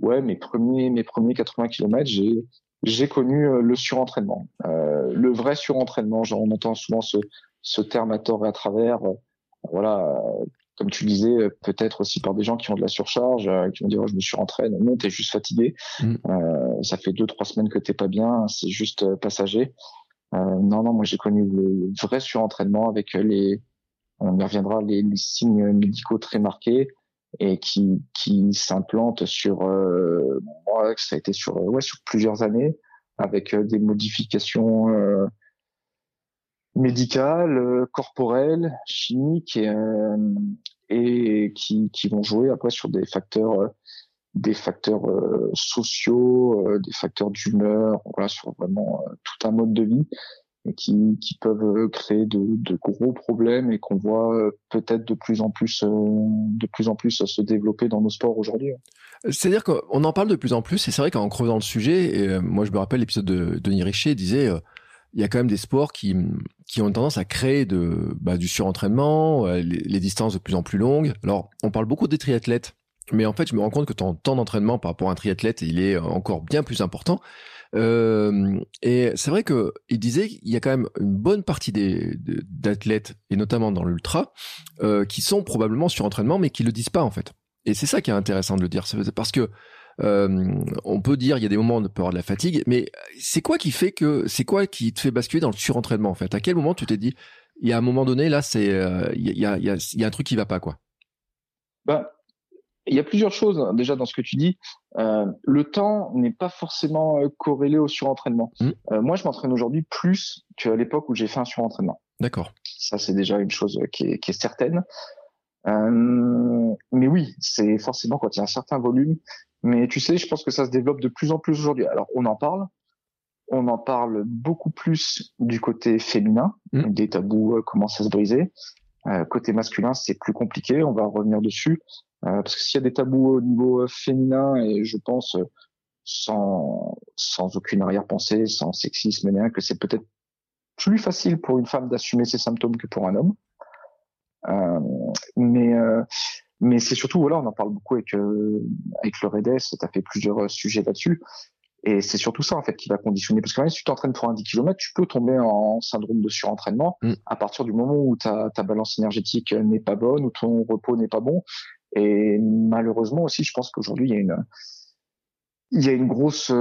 [SPEAKER 3] ouais, mes premiers, mes premiers 80 km, j'ai, j'ai connu euh, le surentraînement, euh, le vrai surentraînement. Genre, on entend souvent ce, ce terme à tort et à travers. voilà, comme tu disais, peut-être aussi par des gens qui ont de la surcharge, qui vont dire oh, je me rentré, non, t'es juste fatigué, mm. ça fait deux trois semaines que t'es pas bien, c'est juste passager. non, non, moi j'ai connu le vrai surentraînement avec les, on y reviendra, les, les signes médicaux très marqués et qui qui s'implante sur euh, moi ça a été sur ouais sur plusieurs années avec euh, des modifications euh, médicales, euh, corporelles, chimiques et, et qui qui vont jouer après sur des facteurs des facteurs sociaux, des facteurs d'humeur, voilà sur vraiment tout un mode de vie qui, peuvent euh, créer de, gros problèmes et qu'on voit euh, peut-être de plus en plus euh, de plus en plus se développer dans nos sports aujourd'hui.
[SPEAKER 1] C'est-à-dire qu'on en parle de plus en plus et c'est vrai qu'en creusant le sujet, et moi je me rappelle l'épisode de Denis Richer disait il y a quand même des sports qui, qui ont tendance à créer de, bah, du surentraînement, les, les, distances de plus en plus longues. Alors, on parle beaucoup des triathlètes, mais en fait, je me rends compte que ton temps d'entraînement par rapport à un triathlète, il est encore bien plus important. Euh, et c'est vrai que il disait qu'il y a quand même une bonne partie des d'athlètes et notamment dans l'ultra euh, qui sont probablement sur entraînement mais qui le disent pas en fait. Et c'est ça qui est intéressant de le dire, parce que euh, on peut dire il y a des moments de peur de la fatigue, mais c'est quoi qui fait que c'est quoi qui te fait basculer dans le surentraînement en fait? À quel moment tu t'es dit il y a un moment donné là c'est il y a, y, y a un truc qui va pas quoi?
[SPEAKER 3] Bah, il y a plusieurs choses hein, déjà dans ce que tu dis. Euh, le temps n'est pas forcément euh, corrélé au surentraînement. Mmh. Euh, moi, je m'entraîne aujourd'hui plus qu'à l'époque où j'ai fait un surentraînement.
[SPEAKER 1] D'accord.
[SPEAKER 3] Ça, c'est déjà une chose qui est, qui est certaine. Euh, mais oui, c'est forcément quand il y a un certain volume. Mais tu sais, je pense que ça se développe de plus en plus aujourd'hui. Alors, on en parle. On en parle beaucoup plus du côté féminin. Mmh. Des tabous commencent à se briser. Euh, côté masculin, c'est plus compliqué. On va revenir dessus. Euh, parce que s'il y a des tabous au niveau euh, féminin, et je pense euh, sans, sans aucune arrière-pensée, sans sexisme, rien, que c'est peut-être plus facile pour une femme d'assumer ses symptômes que pour un homme. Euh, mais mais c'est surtout voilà, on en parle beaucoup avec avec le REDES, tu as fait plusieurs sujets là-dessus. Et c'est surtout ça en fait qui va conditionner. Parce que même si tu t'entraînes pour un 10 km, tu peux tomber en syndrome de surentraînement mm. à partir du moment où ta, ta balance énergétique n'est pas bonne, ou ton repos n'est pas bon. Et malheureusement aussi, je pense qu'aujourd'hui, il y a une, il y a une grosse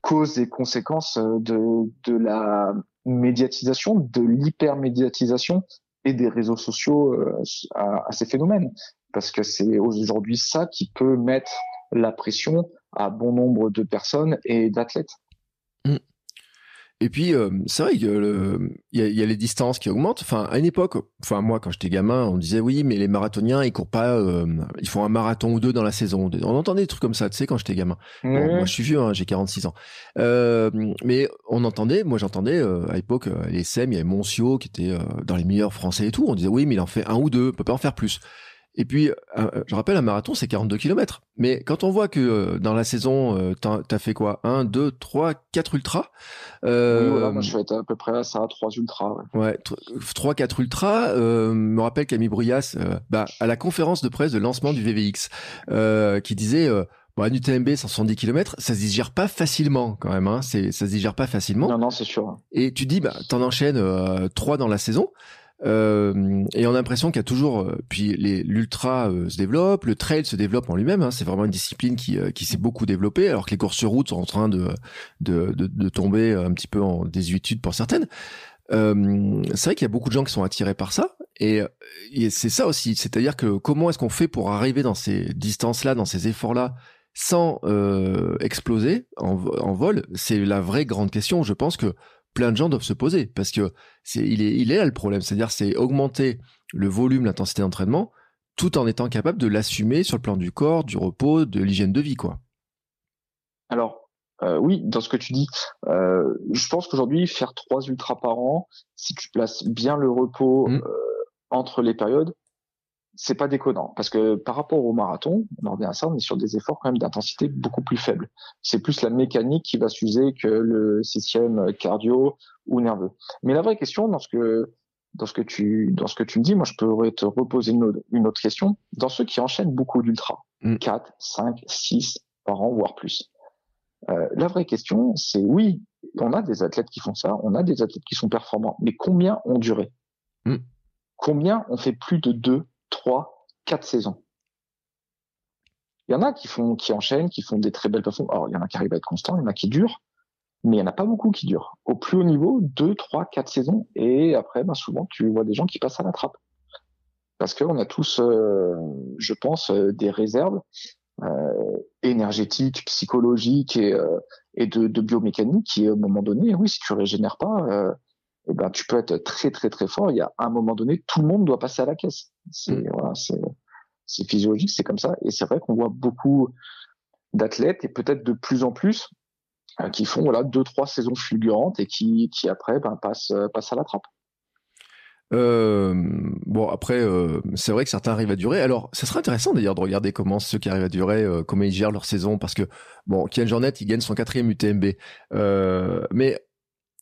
[SPEAKER 3] cause et conséquence de, de la médiatisation, de l'hypermédiatisation et des réseaux sociaux euh, à, à ces phénomènes. Parce que c'est aujourd'hui ça qui peut mettre la pression à bon nombre de personnes et d'athlètes.
[SPEAKER 1] Et puis euh, c'est vrai qu'il y, y, a les distances qui augmentent. Enfin à une époque, enfin moi quand j'étais gamin, on disait oui mais les marathoniens ils courent pas, euh, ils font un marathon ou deux dans la saison. On entendait des trucs comme ça, tu sais quand j'étais gamin. moi je suis vieux, hein, j'ai 46 ans. Euh, mais on entendait, moi j'entendais à l'époque les SEM, il y avait Moncio qui était dans les meilleurs français et tout. On disait oui mais il en fait un ou deux, peut pas en faire plus. Et puis, euh, je rappelle, un marathon, c'est 42 km. Mais quand on voit que euh, dans la saison, euh, t'as as fait quoi? Un, deux, trois, quatre ultras?
[SPEAKER 3] Euh, Oui, voilà, moi je fais à peu près ça, trois ultras.
[SPEAKER 1] Ouais, trois, quatre ultras. Euh, me rappelle Camille Bruyas, bah, à la conférence de presse de lancement du VVX, qui disait... Bon, un UTMB 170 km, ça se digère pas facilement quand même. Hein. C'est, ça se digère pas facilement.
[SPEAKER 3] Non, non, c'est sûr.
[SPEAKER 1] Et tu dis, bah, t'en enchaînes trois dans la saison. Euh, et on a l'impression qu'il y a toujours, euh, puis l'ultra euh, se développe, le trail se développe en lui-même. Hein, c'est vraiment une discipline qui, qui s'est beaucoup développée, alors que les courses sur route sont en train de, de, de, de tomber un petit peu en désuétude pour certaines. Euh, c'est vrai qu'il y a beaucoup de gens qui sont attirés par ça, et, c'est ça aussi. C'est-à-dire que comment est-ce qu'on fait pour arriver dans ces distances-là, dans ces efforts-là, sans euh, exploser en vol? C'est la vraie grande question. Je pense que plein de gens doivent se poser parce que c'est il est il est là le problème, c'est-à-dire c'est augmenter le volume, l'intensité d'entraînement tout en étant capable de l'assumer sur le plan du corps, du repos, de l'hygiène de vie quoi.
[SPEAKER 3] Alors euh, oui, dans ce que tu dis, euh, je pense qu'aujourd'hui faire trois ultras par an, si tu places bien le repos mmh. euh, entre les périodes, c'est pas déconnant parce que par rapport au marathon, on en revient à ça, on est sur des efforts quand même d'intensité beaucoup plus faibles. C'est plus la mécanique qui va s'user que le système cardio ou nerveux. Mais la vraie question dans ce que dans ce que tu dans ce que tu me dis, moi je pourrais te reposer une autre, une autre question. Dans ceux qui enchaînent beaucoup d'ultra, 4, 5, 6 par an voire plus. Euh, la vraie question, c'est oui, on a des athlètes qui font ça, on a des athlètes qui sont performants, mais combien ont duré? Mm. Combien ont fait plus de 2, 3, 4 saisons Il y en a qui font, qui enchaînent, qui font des très belles performances. Alors, il y en a qui arrivent à être constants, il y en a qui durent, mais il n'y en a pas beaucoup qui durent. Au plus haut niveau, 2, 3, 4 saisons, et après, ben, souvent, tu vois des gens qui passent à la trappe. Parce qu'on a tous, euh, je pense, euh, des réserves euh, énergétiques, psychologiques et, de, de, biomécanique qui, à un moment donné, oui, si tu régénères pas, eh ben, tu peux être très très très fort. Il y a un moment donné, tout le monde doit passer à la caisse. C'est mm. voilà, c'est physiologique, c'est comme ça. Et c'est vrai qu'on voit beaucoup d'athlètes et peut-être de plus en plus qui font voilà deux trois saisons fulgurantes et qui qui après ben, passent passent à la trappe.
[SPEAKER 1] Euh, bon après, euh, c'est vrai que certains arrivent à durer. Alors, ça serait intéressant d'ailleurs de regarder comment ceux qui arrivent à durer, euh, comment ils gèrent leur saison, parce que bon, Kian Jornet, il gagne son quatrième UTMB, euh, mais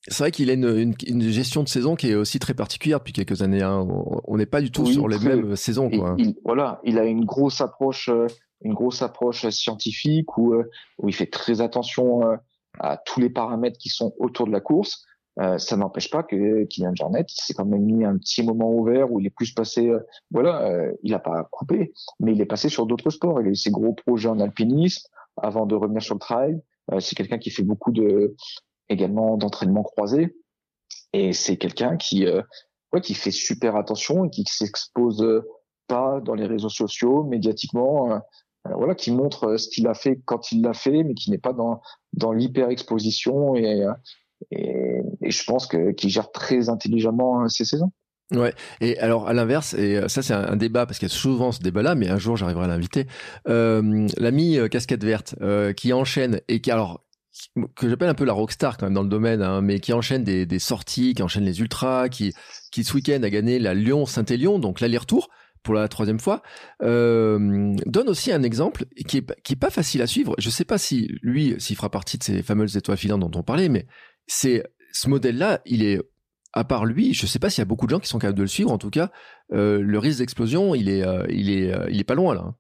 [SPEAKER 1] c'est vrai qu'il a une, une, gestion de saison qui est aussi très particulière depuis quelques années. Hein. On n'est pas du tout sur les mêmes saisons. Quoi.
[SPEAKER 3] Il, voilà, il a une grosse approche, une grosse approche scientifique où, où il fait très attention à tous les paramètres qui sont autour de la course. Euh, ça n'empêche pas que Kylian Jornet s'est quand même mis un petit moment ouvert où il est plus passé, euh, voilà, euh, il n'a pas coupé, mais il est passé sur d'autres sports. Il a eu ses gros projets en alpinisme avant de revenir sur le trail. c'est quelqu'un qui fait beaucoup de, également d'entraînement croisé, et c'est quelqu'un qui, ouais, qui fait super attention et qui s'expose pas dans les réseaux sociaux, médiatiquement. voilà, qui montre ce qu'il a fait quand il l'a fait, mais qui n'est pas dans dans l'hyper exposition et et, je pense que qu'il gère très intelligemment ses saisons.
[SPEAKER 1] Ouais. Et alors à l'inverse, et euh, ça c'est un, débat parce qu'il y a souvent ce débat-là, mais un jour j'arriverai à l'inviter. Euh, L'ami euh, casquette verte euh, qui enchaîne et qui alors que j'appelle un peu la rockstar quand même dans le domaine, hein, mais qui enchaîne des, sorties, qui enchaîne les ultras, qui qui ce week-end a gagné la Lyon-Saint-Élion, donc l'aller-retour pour la troisième fois, euh, donne aussi un exemple qui est, qui est pas facile à suivre. Je sais pas si lui, s'il fera partie de ces fameuses étoiles filantes dont on parlait, mais c'est ce modèle-là, il est à part lui, je sais pas s'il y a beaucoup de gens qui sont capables de le suivre. En tout cas, euh, le risque d'explosion, il est, euh, il est, il est pas loin là.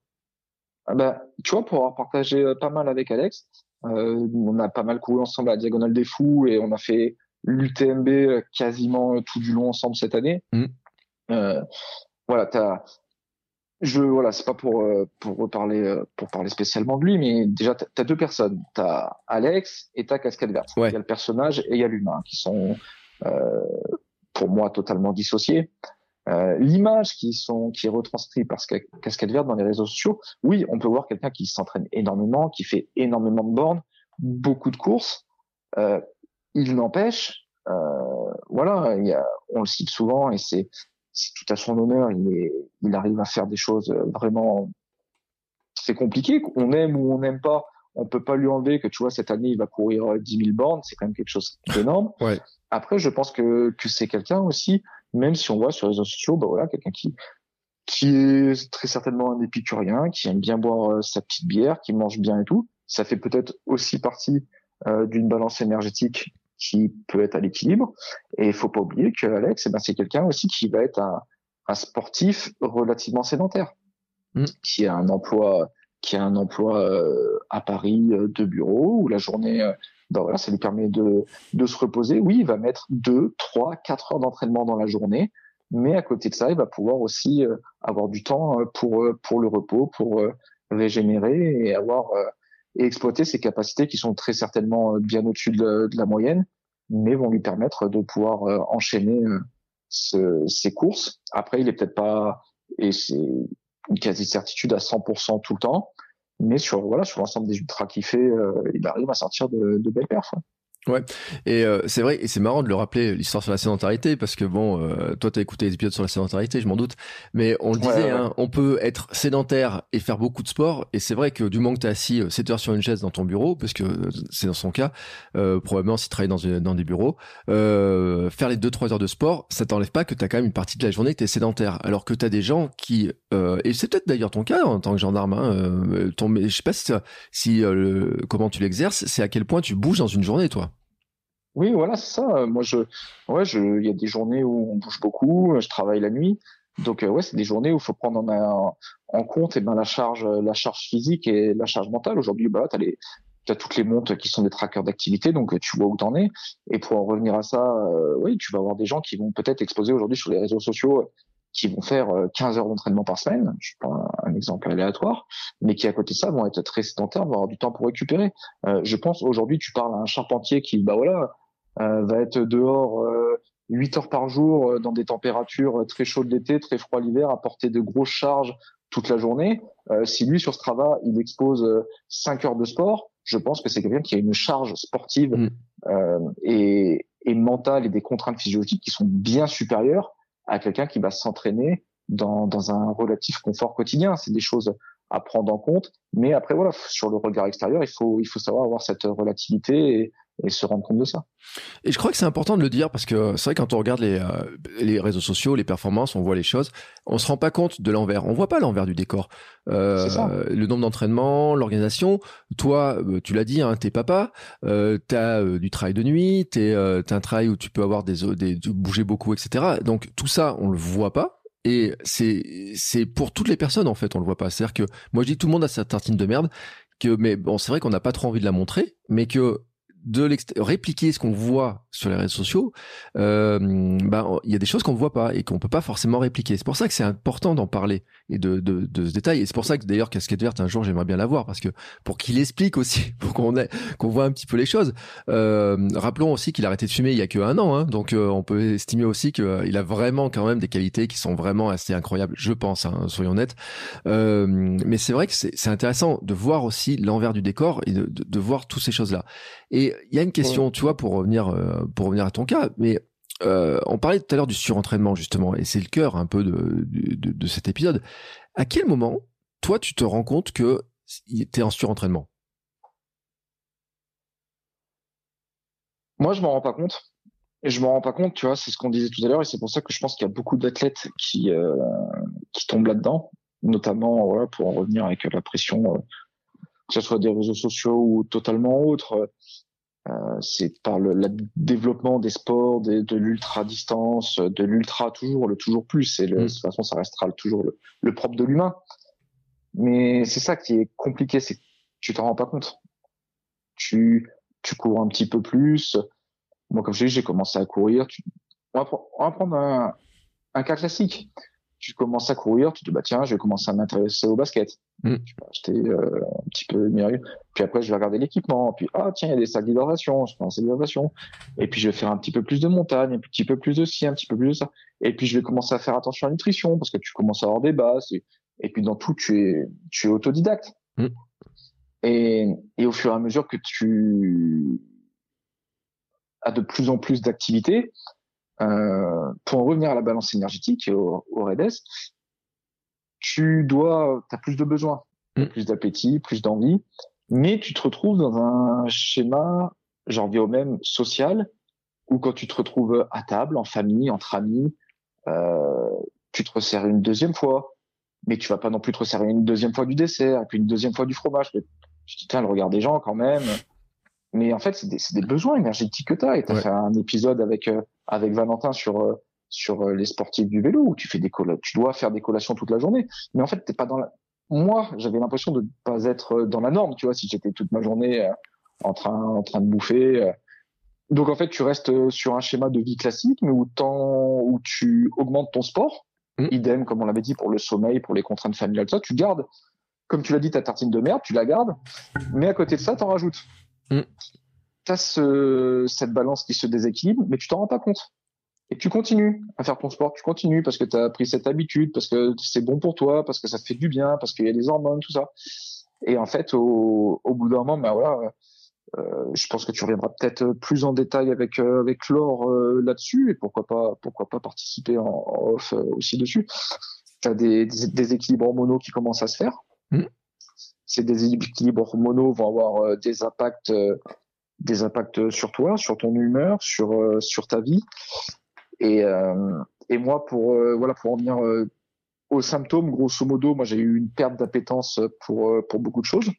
[SPEAKER 3] Ah bah, tu vois, pour avoir partagé pas mal avec Alex, on a pas mal couru ensemble à la Diagonale des Fous et on a fait l'UTMB quasiment tout du long ensemble cette année. Mmh. voilà, t'as, je voilà, c'est pas pour euh, pour parler euh, pour parler spécialement de lui, mais déjà tu as deux personnes, tu as Alex et t'as Casquette Verte. Il y a le personnage et il y a l'humain qui sont euh, pour moi totalement dissociés. Euh, L'image qui sont qui est retranscrite par Casquette Verte dans les réseaux sociaux, oui, on peut voir quelqu'un qui s'entraîne énormément, qui fait énormément de bornes, beaucoup de courses. Euh, il n'empêche, voilà, il y a, on le cite souvent et c'est tout à son honneur. Il, est, il arrive à faire des choses euh, vraiment. C'est compliqué. On aime ou on n'aime pas. On peut pas lui enlever que tu vois cette année il va courir 10 euh, 000 bornes. C'est quand même quelque chose d'énorme.
[SPEAKER 1] ouais.
[SPEAKER 3] Après, je pense que que c'est quelqu'un aussi, même si on voit sur les réseaux sociaux, bah voilà, quelqu'un qui qui est très certainement un épicurien, qui aime bien boire euh, sa petite bière, qui mange bien et tout. Ça fait peut-être aussi partie euh, d'une balance énergétique qui peut être à l'équilibre. Et il faut pas oublier que Alex, eh ben, c'est quelqu'un aussi qui va être un, un sportif relativement sédentaire, mm. qui a un emploi, qui a un emploi euh, à Paris euh, de bureau où la journée, euh, ben voilà, ça lui permet de, de se reposer. Oui, il va mettre deux, trois, quatre heures d'entraînement dans la journée, mais à côté de ça, il va pouvoir aussi avoir du temps pour pour le repos, pour régénérer et avoir et exploiter ses capacités qui sont très certainement bien au-dessus de, la moyenne, mais vont lui permettre de pouvoir enchaîner ce, ses courses. Après, il est peut-être pas, et c'est une quasi-certitude à 100% tout le temps, mais sur voilà sur l'ensemble des ultras qu'il fait, il arrive à sortir de, de belles perfs.
[SPEAKER 1] Ouais, et euh, c'est vrai, et c'est marrant de le rappeler, l'histoire sur la sédentarité, parce que bon, euh, toi t'as écouté les épisodes sur la sédentarité, je m'en doute, mais on le disait, Hein, on peut être sédentaire et faire beaucoup de sport, et c'est vrai que du moment que t'es assis 7 euh, heures sur une chaise dans ton bureau, parce que c'est dans son cas, probablement s'il travaille dans, dans des bureaux, faire les 2-3 heures de sport, ça t'enlève pas que t'as quand même une partie de la journée que t'es sédentaire, alors que t'as des gens qui, et c'est peut-être d'ailleurs ton cas en tant que gendarme, hein, ton, je sais pas si, si comment tu l'exerces, c'est à quel point tu bouges dans une journée, toi.
[SPEAKER 3] Oui, voilà, c'est ça. Moi, je, ouais, je, il y a des journées où on bouge beaucoup, je travaille la nuit. Donc, euh, ouais, c'est des journées où il faut prendre en, en compte, et eh ben, la charge, la charge physique et la charge mentale. Aujourd'hui, bah, t'as les, tu as toutes les montres qui sont des trackers d'activité, donc tu vois où t'en es. Et pour en revenir à ça, oui, tu vas avoir des gens qui vont peut-être exposer aujourd'hui sur les réseaux sociaux qui vont faire 15 heures d'entraînement par semaine, je prends un, exemple aléatoire, mais qui à côté de ça vont être très sédentaires, vont avoir du temps pour récupérer. je pense aujourd'hui, tu parles à un charpentier qui, bah voilà, va être dehors 8 heures par jour euh, dans des températures euh, très chaudes l'été, très froid l'hiver, à porter de grosses charges toute la journée. Euh, si lui sur Strava il expose 5 heures de sport, je pense que c'est quelqu'un qui a une charge sportive mm. et, et mentale et des contraintes physiologiques qui sont bien supérieures à quelqu'un qui va s'entraîner dans, dans un relatif confort quotidien. C'est des choses à prendre en compte, mais après voilà, sur le regard extérieur, il faut il faut savoir avoir cette relativité et, et se rendre compte de ça.
[SPEAKER 1] Et je crois que c'est important de le dire parce que c'est vrai quand on regarde les, euh, les réseaux sociaux, les performances, on voit les choses, on se rend pas compte de l'envers. On voit pas l'envers du décor. Euh, le nombre d'entraînements, l'organisation. Toi, euh, tu l'as dit, hein, t'es papa, euh, t'as euh, du travail de nuit, t'es euh, t'as un travail où tu peux avoir des, des bouger beaucoup, etc. Donc tout ça, on le voit pas. Et c'est c'est pour toutes les personnes en fait, on le voit pas. C'est-à-dire que moi je dis tout le monde a sa tartine de merde. Que mais bon, c'est vrai qu'on n'a pas trop envie de la montrer, mais que de répliquer ce qu'on voit sur les réseaux sociaux, euh, ben il y a des choses qu'on voit pas et qu'on peut pas forcément répliquer. C'est pour ça que c'est important d'en parler et de, de, de ce détail. Et c'est pour ça que d'ailleurs casquette verte un jour j'aimerais bien l'avoir parce que pour qu'il explique aussi, pour qu'on qu'on voit un petit peu les choses. Euh, rappelons aussi qu'il a arrêté de fumer il y a que un an, hein, donc euh, on peut estimer aussi qu'il euh, a vraiment quand même des qualités qui sont vraiment assez incroyables, je pense. Hein, soyons honnêtes. Euh, mais c'est vrai que c'est intéressant de voir aussi l'envers du décor et de, de, de voir toutes ces choses là. Et il y a une question, tu vois, pour revenir euh, pour revenir à ton cas, mais euh, on parlait tout à l'heure du surentraînement justement, et c'est le cœur un peu de, de, de, cet épisode. À quel moment, toi, tu te rends compte que t'es en surentraînement?
[SPEAKER 3] Moi, je m'en rends pas compte. Et je m'en rends pas compte, tu vois, c'est ce qu'on disait tout à l'heure, et c'est pour ça que je pense qu'il y a beaucoup d'athlètes qui euh, qui tombent là-dedans, notamment voilà, pour en revenir avec la pression, euh, que ce soit des réseaux sociaux ou totalement autres. Euh, c'est par le, développement des sports, de l'ultra distance, de l'ultra toujours, le toujours plus. Et le, mm. de toute façon, ça restera toujours le, propre de l'humain. Mais c'est ça qui est compliqué, c'est que tu t'en rends pas compte. Tu, tu cours un petit peu plus. Moi, comme je dis, j'ai commencé à courir. Tu... On, va, prendre un, un cas classique tu commences à courir, tu te dis bah tiens, je vais commencer à m'intéresser au basket. Mm. Tu vas acheter euh, un petit peu mieux. Puis après, je vais regarder l'équipement. Puis ah tiens, il y a des sacs d'hydratation, je prends des d'hydratation. Et puis je vais faire un petit peu plus de montagne, un petit peu plus de ci, un petit peu plus de ça. Et puis je vais commencer à faire attention à la nutrition parce que tu commences à avoir des bases. Et, puis dans tout, tu es tu es autodidacte. Mm. Et, et au fur et à mesure que tu as de plus en plus d'activités, euh, pour en revenir à la balance énergétique et au, au REDES, tu dois, as plus de besoins, mm. plus d'appétit, plus d'envie, mais tu te retrouves dans un schéma, j'en viens au même, social, où quand tu te retrouves à table, en famille, entre amis, euh, tu te resserres une deuxième fois, mais tu vas pas non plus te resserrer une deuxième fois du dessert, et puis une deuxième fois du fromage. Je dis, tiens, le regard des gens quand même. Mais en fait, c'est des, des, besoins énergétiques que tu as. Et tu as fait un épisode avec, euh, avec Valentin sur, euh, sur euh, les sportifs du vélo où tu fais des tu dois faire des collations toute la journée. Mais en fait, t'es pas dans la... Moi, j'avais l'impression de ne pas être dans la norme, tu vois, si j'étais toute ma journée en train, en train de bouffer. Donc en fait, tu restes sur un schéma de vie classique, mais où, où tu augmentes ton sport, mmh. idem comme on l'avait dit pour le sommeil, pour les contraintes familiales, ça, tu gardes, comme tu l'as dit, ta tartine de merde, tu la gardes, mais à côté de ça, t'en rajoutes. Mm. Tu as cette balance qui se déséquilibre, mais tu t'en rends pas compte. Et tu continues à faire ton sport, tu continues parce que tu as pris cette habitude, parce que c'est bon pour toi, parce que ça te fait du bien, parce qu'il y a des hormones, tout ça. Et en fait, au, au bout d'un moment, ben voilà, euh, je pense que tu reviendras peut-être plus en détail avec euh, avec Laure euh, là-dessus et pourquoi pas pourquoi pas participer en, off aussi dessus. Tu as des, des, des, équilibres hormonaux qui commencent à se faire. Mm ces déséquilibres hormonaux vont avoir des impacts des impacts sur toi, sur ton humeur, sur sur ta vie. Et et moi pour voilà pour en venir aux symptômes, grosso modo, moi j'ai eu une perte d'appétence pour pour beaucoup de choses.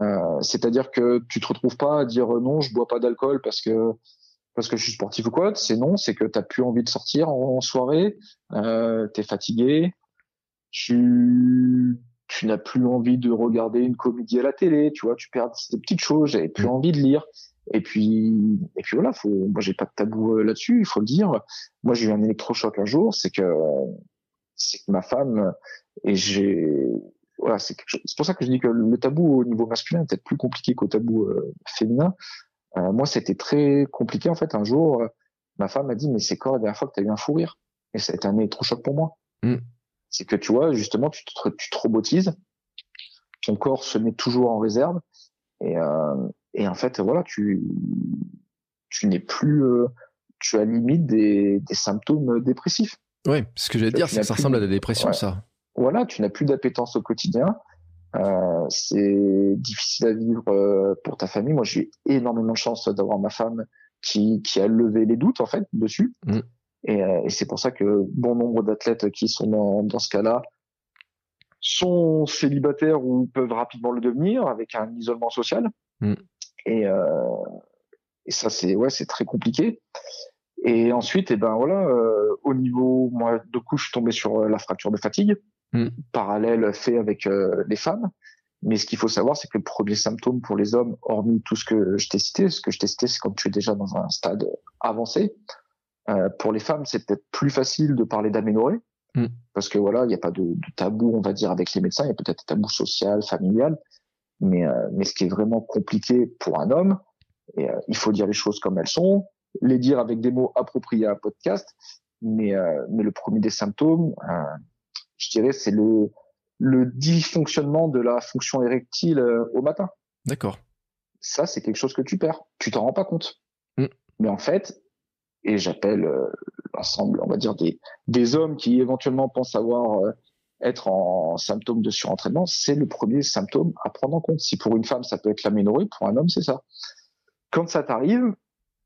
[SPEAKER 3] Euh, C'est-à-dire que tu te retrouves pas à dire non, je bois pas d'alcool parce que parce que je suis sportif ou quoi. C'est non, c'est que t'as plus envie de sortir en, soirée, euh, t'es fatigué, tu tu n'as plus envie de regarder une comédie à la télé, tu vois, tu perds des petites choses, j'avais plus
[SPEAKER 1] Mm.
[SPEAKER 3] envie de lire. Et puis, et puis voilà, faut, moi j'ai pas de tabou euh, là-dessus, il faut le dire. Moi j'ai eu un électrochoc un jour, c'est que, c'est que ma femme et j'ai, voilà, c'est pour ça que je dis que le tabou au niveau masculin est peut-être plus compliqué qu'au tabou euh, féminin. Euh, moi c'était très compliqué en fait. Un jour, euh, ma femme m'a dit mais c'est quand la dernière fois que tu as eu un fou rire? Et ça a été un électrochoc pour moi.
[SPEAKER 1] Mm.
[SPEAKER 3] C'est que tu vois justement tu te, tu te robotises, ton corps se met toujours en réserve et, euh, et en fait voilà tu tu n'es plus euh, tu as limite des, des symptômes dépressifs.
[SPEAKER 1] Ouais, ce que j'allais dire, c'est que ça ressemble à la dépression,
[SPEAKER 3] Ouais.
[SPEAKER 1] ça.
[SPEAKER 3] voilà, tu n'as plus d'appétence au quotidien. Euh, c'est difficile à vivre euh, pour ta famille. Moi, j'ai énormément de chance d'avoir ma femme qui, qui a levé les doutes en fait dessus.
[SPEAKER 1] Mm.
[SPEAKER 3] Et, euh, et c'est pour ça que bon nombre d'athlètes qui sont dans, dans ce cas-là sont célibataires ou peuvent rapidement le devenir avec un isolement social.
[SPEAKER 1] Mm.
[SPEAKER 3] Et, euh, et ça, c'est ouais, c'est très compliqué. Et ensuite, et ben voilà, euh, au niveau, moi, de coup, je suis tombé sur euh, la fracture de fatigue,
[SPEAKER 1] Mm.
[SPEAKER 3] parallèle fait avec euh, les femmes. Mais ce qu'il faut savoir, c'est que le premier symptôme pour les hommes, hormis tout ce que je t'ai cité, ce que je t'ai cité, c'est quand tu es déjà dans un stade avancé. Pour les femmes, c'est peut-être plus facile de parler d'aménorrhée,
[SPEAKER 1] Mm.
[SPEAKER 3] parce que voilà, il n'y a pas de, de tabou, on va dire, avec les médecins. Il y a peut-être un tabou social, familial, mais euh, mais ce qui est vraiment compliqué pour un homme, et euh, il faut dire les choses comme elles sont, les dire avec des mots appropriés à un podcast. Mais euh, mais le premier des symptômes, euh, je dirais, c'est le le dysfonctionnement de la fonction érectile euh, au matin.
[SPEAKER 1] D'accord.
[SPEAKER 3] Ça, c'est quelque chose que tu perds. Tu t'en rends pas compte.
[SPEAKER 1] Mm.
[SPEAKER 3] Mais en fait, et j'appelle euh, l'ensemble, on va dire des des hommes qui éventuellement pensent avoir euh, être en symptôme de surentraînement, c'est le premier symptôme à prendre en compte. Si pour une femme ça peut être l'aménorrhée, pour un homme c'est ça. Quand ça t'arrive,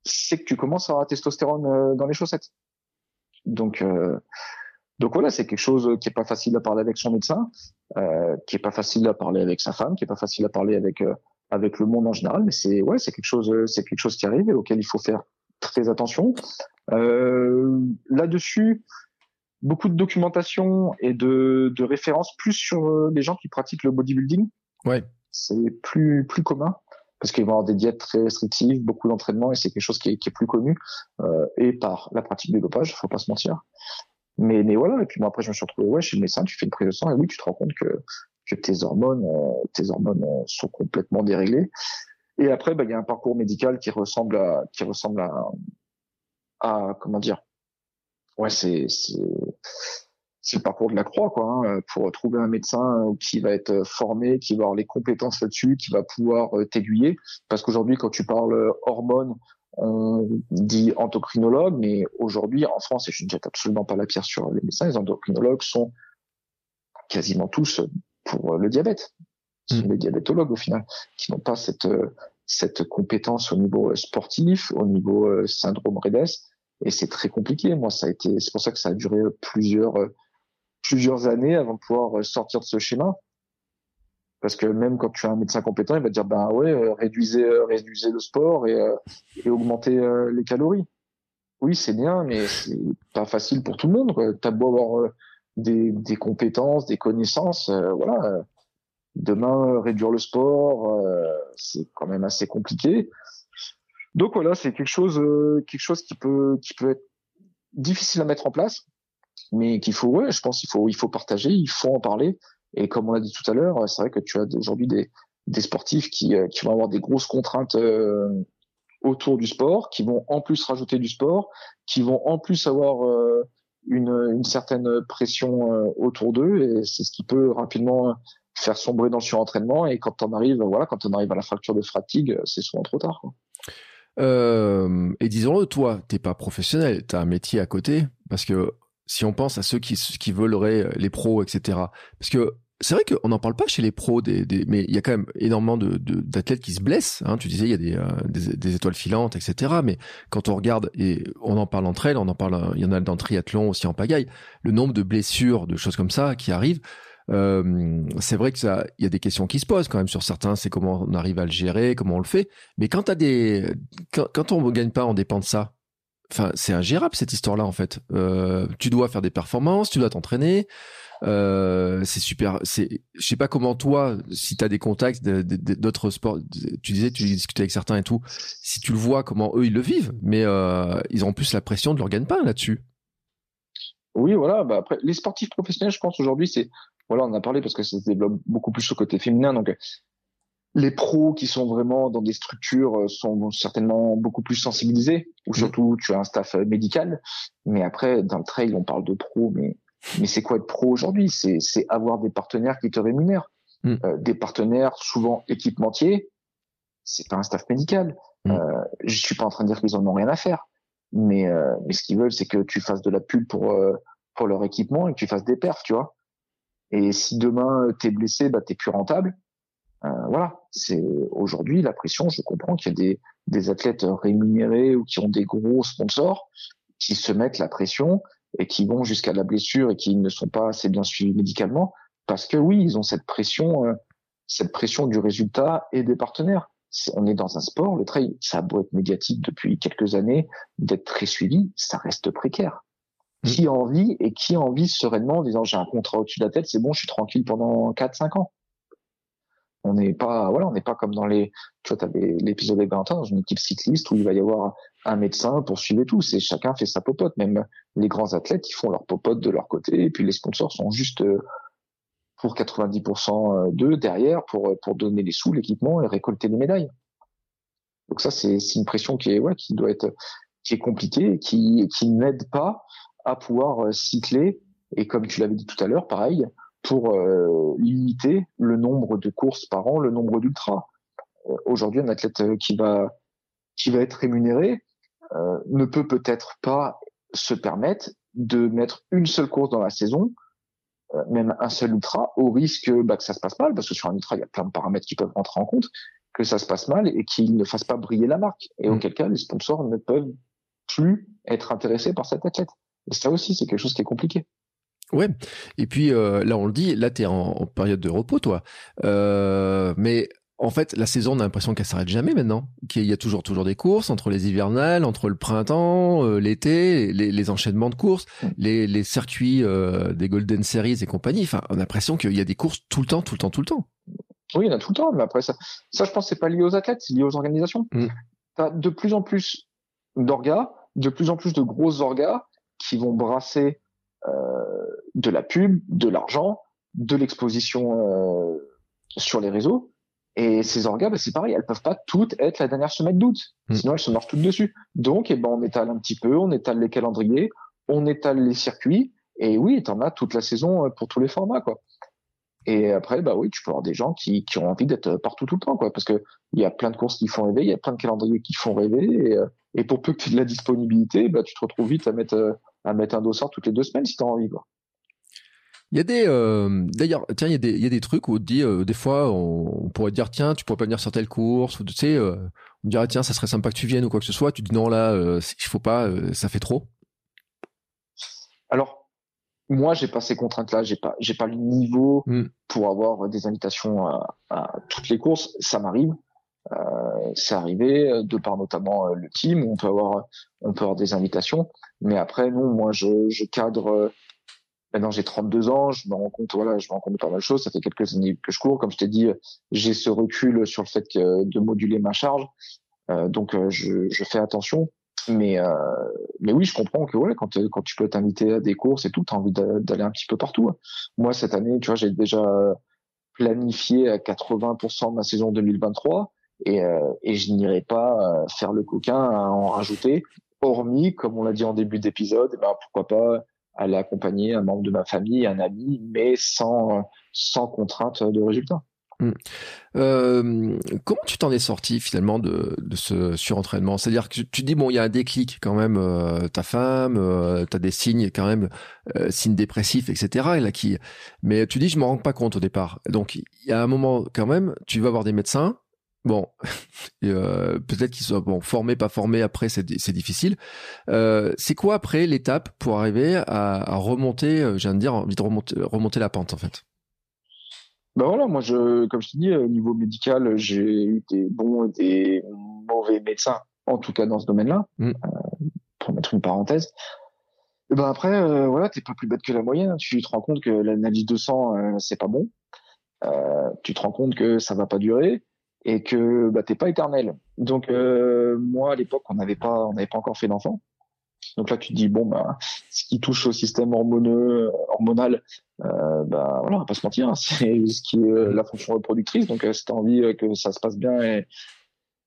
[SPEAKER 3] c'est que tu commences à avoir la testostérone euh, dans les chaussettes. Donc euh, donc voilà, c'est quelque chose qui est pas facile à parler avec son médecin, euh, qui est pas facile à parler avec sa femme, qui est pas facile à parler avec euh, avec le monde en général, mais c'est ouais, c'est quelque chose, euh, c'est quelque chose qui arrive et auquel il faut faire très attention. Euh, Là-dessus, beaucoup de documentation et de, de références plus sur euh, les gens qui pratiquent le bodybuilding.
[SPEAKER 1] Ouais.
[SPEAKER 3] C'est plus plus commun parce qu'ils vont avoir des diètes très restrictives, beaucoup d'entraînement et c'est quelque chose qui est, qui est plus connu euh, et par la pratique du dopage, faut pas se mentir. Mais mais voilà et puis moi après je me suis retrouvé ouais chez le médecin, tu fais une prise de sang et oui tu te rends compte que que tes hormones euh, tes hormones euh, sont complètement déréglées. Et après bah il y a un parcours médical qui ressemble à qui ressemble à à comment dire ouais c'est c'est c'est le parcours de la croix quoi hein, pour trouver un médecin euh, qui va être formé qui va avoir les compétences là-dessus qui va pouvoir euh, t'aiguiller. Parce qu'aujourd'hui quand tu parles euh, hormones on dit endocrinologue mais aujourd'hui en France et je ne jette absolument pas la pierre sur les médecins les endocrinologues sont quasiment tous pour euh, le diabète. Ce sont
[SPEAKER 1] Mm.
[SPEAKER 3] des diabétologues au final qui n'ont pas cette euh, cette compétence au niveau euh, sportif au niveau euh, syndrome REDES et c'est très compliqué. Moi, ça a été, c'est pour ça que ça a duré plusieurs euh, plusieurs années avant de pouvoir euh, sortir de ce schéma. Parce que même quand tu as un médecin compétent, il va te dire ben ouais, euh, réduisez réduisez le sport et et augmentez les calories. Oui, c'est bien, mais c'est pas facile pour tout le monde. T'as beau avoir des des compétences, des connaissances, voilà. Demain, réduire le sport, c'est quand même assez compliqué. Donc voilà, c'est quelque chose, euh, quelque chose qui peut, qui peut être difficile à mettre en place, mais qu'il faut, je pense, qu'il faut, il faut partager, il faut en parler. Et comme on l'a dit tout à l'heure, c'est vrai que tu as aujourd'hui des, des sportifs qui, euh, qui vont avoir des grosses contraintes euh, autour du sport, qui vont en plus rajouter du sport, qui vont en plus avoir euh, une, une certaine pression autour d'eux, et c'est ce qui peut rapidement faire sombrer dans le surentraînement. Et quand on arrive, voilà, quand on arrive à la fracture de fatigue, c'est souvent trop tard.
[SPEAKER 1] Euh, et disons-le, toi, t'es pas professionnel, t'as un métier à côté, parce que si on pense à ceux qui, qui voleraient les pros, etc. Parce que c'est vrai qu'on n'en parle pas chez les pros, des, des, mais il y a quand même énormément de, de, d'athlètes qui se blessent. Hein. Tu disais, il y a des, euh, étoiles filantes, etc. Mais quand on regarde, et on en parle entre elles, on en parle, il y en a dans le triathlon aussi en pagaille, le nombre de blessures, de choses comme ça qui arrivent, c'est vrai que ça, il y a des questions qui se posent quand même sur certains. C'est comment on arrive à le gérer, comment on le fait. Mais quand t'as des, quand, quand on ne gagne pas, on dépend de ça. enfin, c'est ingérable cette histoire-là en fait. Euh, tu dois faire des performances, tu dois t'entraîner. Euh, c'est super. C'est, je sais pas comment toi, si tu as des contacts d'autres sports, tu disais, tu discutais avec certains et tout. Si tu le vois, comment eux ils le vivent, mais euh, ils ont plus la pression de leur gagne-pain là-dessus.
[SPEAKER 3] Oui, voilà. Bah après, les sportifs professionnels, je pense aujourd'hui, c'est voilà, on a parlé parce que ça se développe beaucoup plus au côté féminin. Donc, les pros qui sont vraiment dans des structures euh, sont certainement beaucoup plus sensibilisés, ou mmh. surtout tu as un staff euh, médical. Mais après, dans le trail, on parle de pro, mais mais c'est quoi être pro aujourd'hui? C'est c'est avoir des partenaires qui te rémunèrent, euh, des partenaires souvent équipementiers. C'est pas un staff médical. Mmh. Euh, je suis pas en train de dire qu'ils en ont rien à faire, mais euh, mais ce qu'ils veulent, c'est que tu fasses de la pub pour pour leur équipement et que tu fasses des perfs, tu vois. Et si demain t'es blessé, bah t'es plus rentable euh, voilà, c'est aujourd'hui la pression. Je comprends qu'il y a des, des athlètes rémunérés ou qui ont des gros sponsors qui se mettent la pression et qui vont jusqu'à la blessure et qui ne sont pas assez bien suivis médicalement parce que oui, ils ont cette pression, euh, cette pression du résultat et des partenaires. on est dans un sport, le trail, ça a beau être médiatique depuis quelques années, d'être très suivi, ça reste précaire. Mmh. Qui a envie et qui a envie sereinement en disant j'ai un contrat au-dessus de la tête, c'est bon, je suis tranquille pendant 4-5 ans. On n'est pas voilà on n'est pas comme dans les tu vois as l'épisode avec Valentin dans une équipe cycliste où il va y avoir un médecin pour suivre tout. C'est chacun fait sa popote. Même les grands athlètes ils font leur popote de leur côté et puis les sponsors sont juste euh, pour 90% euh, d'eux derrière pour euh, pour donner les sous l'équipement et récolter les médailles. Donc ça c'est une pression qui est ouais qui doit être qui est compliquée et qui qui n'aide pas à pouvoir cycler et comme tu l'avais dit tout à l'heure pareil pour euh, limiter le nombre de courses par an, le nombre d'ultras. Euh, aujourd'hui, un athlète euh, qui va qui va être rémunéré ne peut peut-être pas se permettre de mettre une seule course dans la saison, même un seul ultra, au risque bah, que ça se passe mal, parce que sur un ultra, il y a plein de paramètres qui peuvent rentrer en compte, que ça se passe mal et qu'il ne fasse pas briller la marque. Et mmh. auquel cas, les sponsors ne peuvent plus être intéressés par cet athlète. Et ça aussi, c'est quelque chose qui est compliqué.
[SPEAKER 1] Ouais. Et puis euh, là, on le dit, là, tu es en, période de repos, toi. Euh, mais en fait, la saison, on a l'impression qu'elle s'arrête jamais maintenant. Qu'il y a toujours, toujours des courses entre les hivernales, entre le printemps, euh, l'été, les, enchaînements de courses, les, les circuits des Golden Series et compagnie. Enfin, on a l'impression qu'il y a des courses tout le temps, tout le temps, tout le temps.
[SPEAKER 3] Oui, il y en a tout le temps. Mais après, ça, ça je pense, c'est pas lié aux athlètes, c'est lié aux organisations. Mm. Tu as de plus en plus d'orgas, de plus en plus de grosses orgas qui vont brasser euh, de la pub, de l'argent, de l'exposition euh, sur les réseaux. Et ces orgas, bah, c'est pareil, elles peuvent pas toutes être la dernière semaine d'août. Hmm. Sinon, elles se marchent toutes dessus. Donc, eh ben, on étale un petit peu, on étale les calendriers, on étale les circuits. Et oui, t'en as toute la saison euh, pour tous les formats, quoi. Et après, bah oui, tu peux avoir des gens qui, qui ont envie d'être partout tout le temps, quoi. Parce que il y a plein de courses qui font rêver, il y a plein de calendriers qui font rêver. Et, et pour peu que tu aies de la disponibilité, bah, tu te retrouves vite à mettre à mettre un dossard toutes les deux semaines si tu as envie. Quoi.
[SPEAKER 1] Il y a des, euh, d'ailleurs, tiens, il y a des, il y a des trucs où on dit, euh, des fois, on, pourrait dire, tiens, tu pourrais pas venir sur telle course, ou tu sais, euh, on dirait, tiens, ça serait sympa que tu viennes ou quoi que ce soit. Tu dis non, là, il faut pas, ça fait trop.
[SPEAKER 3] Alors, moi, j'ai pas ces contraintes-là, j'ai pas, j'ai pas le niveau hmm. pour avoir des invitations à, à, toutes les courses. Ça m'arrive, euh, c'est arrivé euh, de par notamment euh, le team. On peut avoir, on peut avoir des invitations, mais après non, moi je, je cadre. Maintenant j'ai 32 ans, je me rends compte, voilà, je me rends compte de pas mal de choses. Ça fait quelques années que je cours, comme je t'ai dit, j'ai ce recul sur le fait que, de moduler ma charge, donc je, je fais attention. Mais mais oui, je comprends que ouais, quand quand tu peux t'inviter à des courses et tout, t'as envie d'aller un petit peu partout. Moi cette année, tu vois, j'ai déjà planifié à 80% de ma saison 2023 et, euh, et je n'irai pas euh, faire le coquin à en rajouter, hormis, comme on l'a dit en début d'épisode, eh ben, pourquoi pas aller accompagner un membre de ma famille, un ami, mais sans, sans contrainte de résultat.
[SPEAKER 1] Hmm. Euh, comment tu t'en es sorti finalement de, ce surentraînement? C'est-à-dire que tu dis bon, il y a un déclic quand même. Ta femme, euh, tu as des signes quand même, signes dépressifs, etc. Et là, qui, mais tu dis je m'en rends pas compte au départ. Donc il y a un moment quand même, tu vas voir des médecins, Bon, euh, peut-être qu'ils soient bon formés, pas formés. Après, c'est difficile. Euh, c'est quoi après l'étape pour arriver à, remonter, euh, j'ai envie de dire, envie de remonter, remonter la pente en fait?
[SPEAKER 3] Ben voilà, moi je, comme je te dis, au niveau médical, j'ai eu des bons et des mauvais médecins, en tout cas dans ce domaine-là. Mm. pour mettre une parenthèse. Et ben après, voilà, t'es pas plus bête que la moyenne. Hein. Tu te rends compte que l'analyse de sang, c'est pas bon. Tu te rends compte que ça va pas durer et que bah, t'es pas éternel. Donc euh, moi, à l'époque, on n'avait pas, on n'avait pas encore fait d'enfant. Donc là, tu te dis bon, bah, ce qui touche au système hormoneux, hormonal, euh, bah voilà, on va pas se mentir, hein, c'est ce qui est la fonction reproductrice. Donc si t'as envie que ça se passe bien et,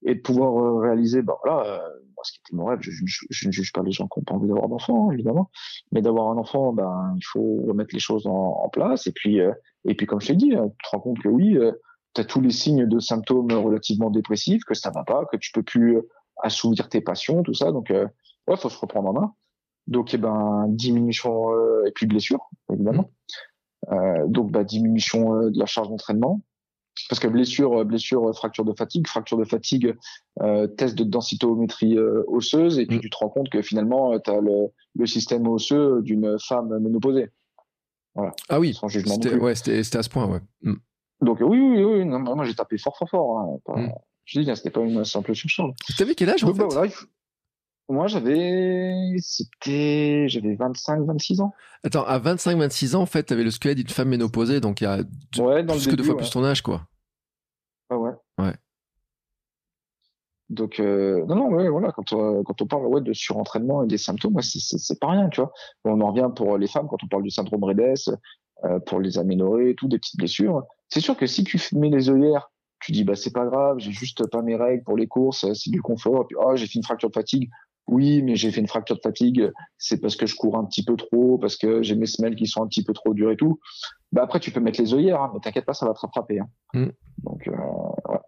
[SPEAKER 3] et de pouvoir réaliser, bah voilà, moi, ce qui était mon rêve, je, ne juge pas les gens qui n'ont pas envie d'avoir d'enfants, évidemment, mais d'avoir un enfant, ben, il faut remettre les choses en, place. Et puis, euh, et puis, comme je t'ai dit, hein, tu te rends compte que oui, euh, tu as tous les signes de symptômes relativement dépressifs, que ça va pas, que tu peux plus euh, assouvir tes passions, tout ça. Donc, euh, ouais, faut se reprendre en main. Donc, eh ben, diminution et puis blessure, évidemment. Mmh. donc, bah, diminution de la charge d'entraînement, parce que blessure, euh, blessure, euh, fracture de fatigue, fracture de fatigue, euh, test de densitométrie euh, osseuse, et puis mm. tu te rends compte que finalement, tu as le, le, système osseux d'une femme ménopausée.
[SPEAKER 1] Voilà. Ah oui, c'était ouais, à ce point, ouais. Mm.
[SPEAKER 3] Donc oui, oui, oui, non, moi j'ai tapé fort, fort, fort. Hein, pas, mm. Je dis, c'était pas une simple surcharge.
[SPEAKER 1] Tu avais quel âge en bah, fait
[SPEAKER 3] moi, j'avais, c'était, j'avais 25, 26 ans.
[SPEAKER 1] Attends, à 25, 26 ans, en fait, t'avais le squelette d'une femme ménopausée, donc il y a ouais, dans plus que deux fois plus ton âge, quoi.
[SPEAKER 3] Ah ouais.
[SPEAKER 1] Ouais.
[SPEAKER 3] Donc euh, non non ouais voilà quand on, quand on parle ouais de surentraînement et des symptômes c'est pas rien tu vois on en revient pour les femmes quand on parle du syndrome Redes euh, pour les aménorrhées tout des petites blessures c'est sûr que si tu mets les œillères tu dis bah c'est pas grave j'ai juste pas mes règles pour les courses c'est du confort et puis oh j'ai fait une fracture de fatigue oui, mais j'ai fait une fracture de fatigue, c'est parce que je cours un petit peu trop, parce que j'ai mes semelles qui sont un petit peu trop dures et tout. Bah après, tu peux mettre les œillères, hein, mais t'inquiète pas, ça va te rattraper. Hein. Mm. Donc, euh, ouais.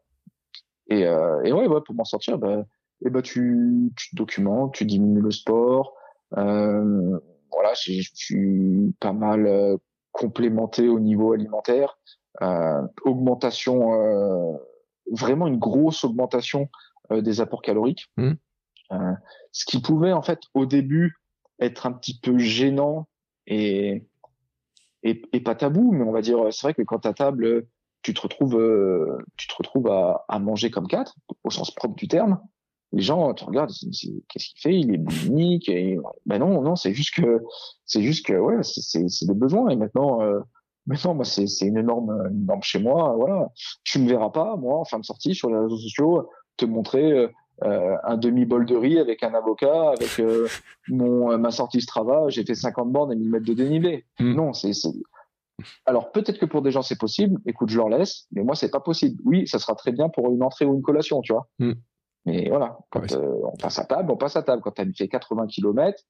[SPEAKER 3] Et, euh, et ouais, ouais, pour m'en sortir, bah, et eh bah tu, tu documentes, tu diminues le sport. Euh, voilà, je suis pas mal euh, complémenté au niveau alimentaire. Euh, augmentation, euh, vraiment une grosse augmentation des apports caloriques. Mm. Euh, ce qui pouvait en fait au début être un petit peu gênant et, et, et pas tabou, mais on va dire c'est vrai que quand à table tu te retrouves euh, tu te retrouves à, à, manger comme quatre au sens propre du terme. Les gens te regardent, qu'est-ce qu'il fait? Il est boulimique et ben non non c'est juste que c'est juste que ouais c'est c'est des besoins et maintenant euh, maintenant moi c'est c'est une énorme une norme chez moi voilà tu me verras pas moi en fin de sortie sur les réseaux sociaux te montrer euh, euh, un demi bol de riz avec un avocat, avec euh, mon euh, ma sortie Strava, j'ai fait 50 bornes et 1000 mètres de dénivelé. Hmm. Non, c'est alors peut-être que pour des gens c'est possible. Écoute, je leur laisse, mais moi c'est pas possible. Oui, ça sera très bien pour une entrée ou une collation, tu vois. Hmm. Mais voilà, quand on passe à table, on passe à table. Quand tu as fait 80 km,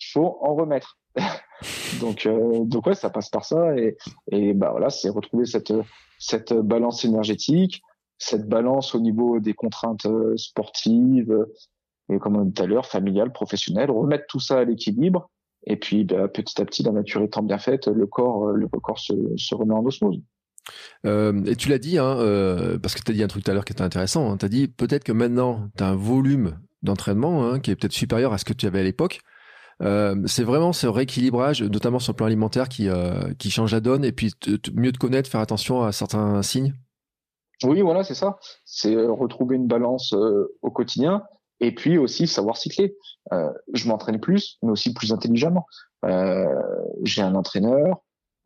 [SPEAKER 3] il faut en remettre. donc donc ouais, ça passe par ça et et bah voilà, c'est retrouver cette cette balance énergétique, cette balance au niveau des contraintes euh, sportives, euh, et comme tout à l'heure, familiales, professionnelles, remettre tout ça à l'équilibre. Et puis, bah, petit à petit, la nature étant bien faite, le corps, euh, le corps se, remet en osmose.
[SPEAKER 1] Euh, et tu l'as dit, hein, euh, parce que tu as dit un truc tout à l'heure qui était intéressant. Hein, tu as dit peut-être que maintenant, tu as un volume d'entraînement hein, qui est peut-être supérieur à ce que tu avais à l'époque. Euh, c'est vraiment ce rééquilibrage, notamment sur le plan alimentaire, qui, qui change la donne et puis mieux te connaître, faire attention à certains signes.
[SPEAKER 3] Oui, voilà, c'est ça. C'est euh, retrouver une balance euh, au quotidien et puis aussi savoir cycler. Euh, je m'entraîne plus, mais aussi plus intelligemment. Euh, j'ai un entraîneur.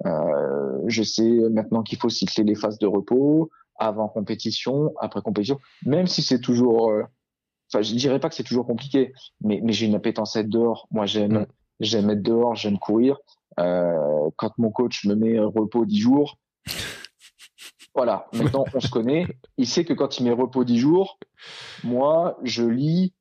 [SPEAKER 3] Euh, je sais maintenant qu'il faut cycler les phases de repos avant compétition, après compétition, même si c'est toujours. Enfin, je dirais pas que c'est toujours compliqué, mais, mais j'ai une appétence à être dehors. Moi, j'aime, mm. j'aime être dehors, j'aime courir. quand mon coach me met repos 10 jours, voilà, maintenant on se connaît. Il sait que quand il met repos 10 jours, moi je lis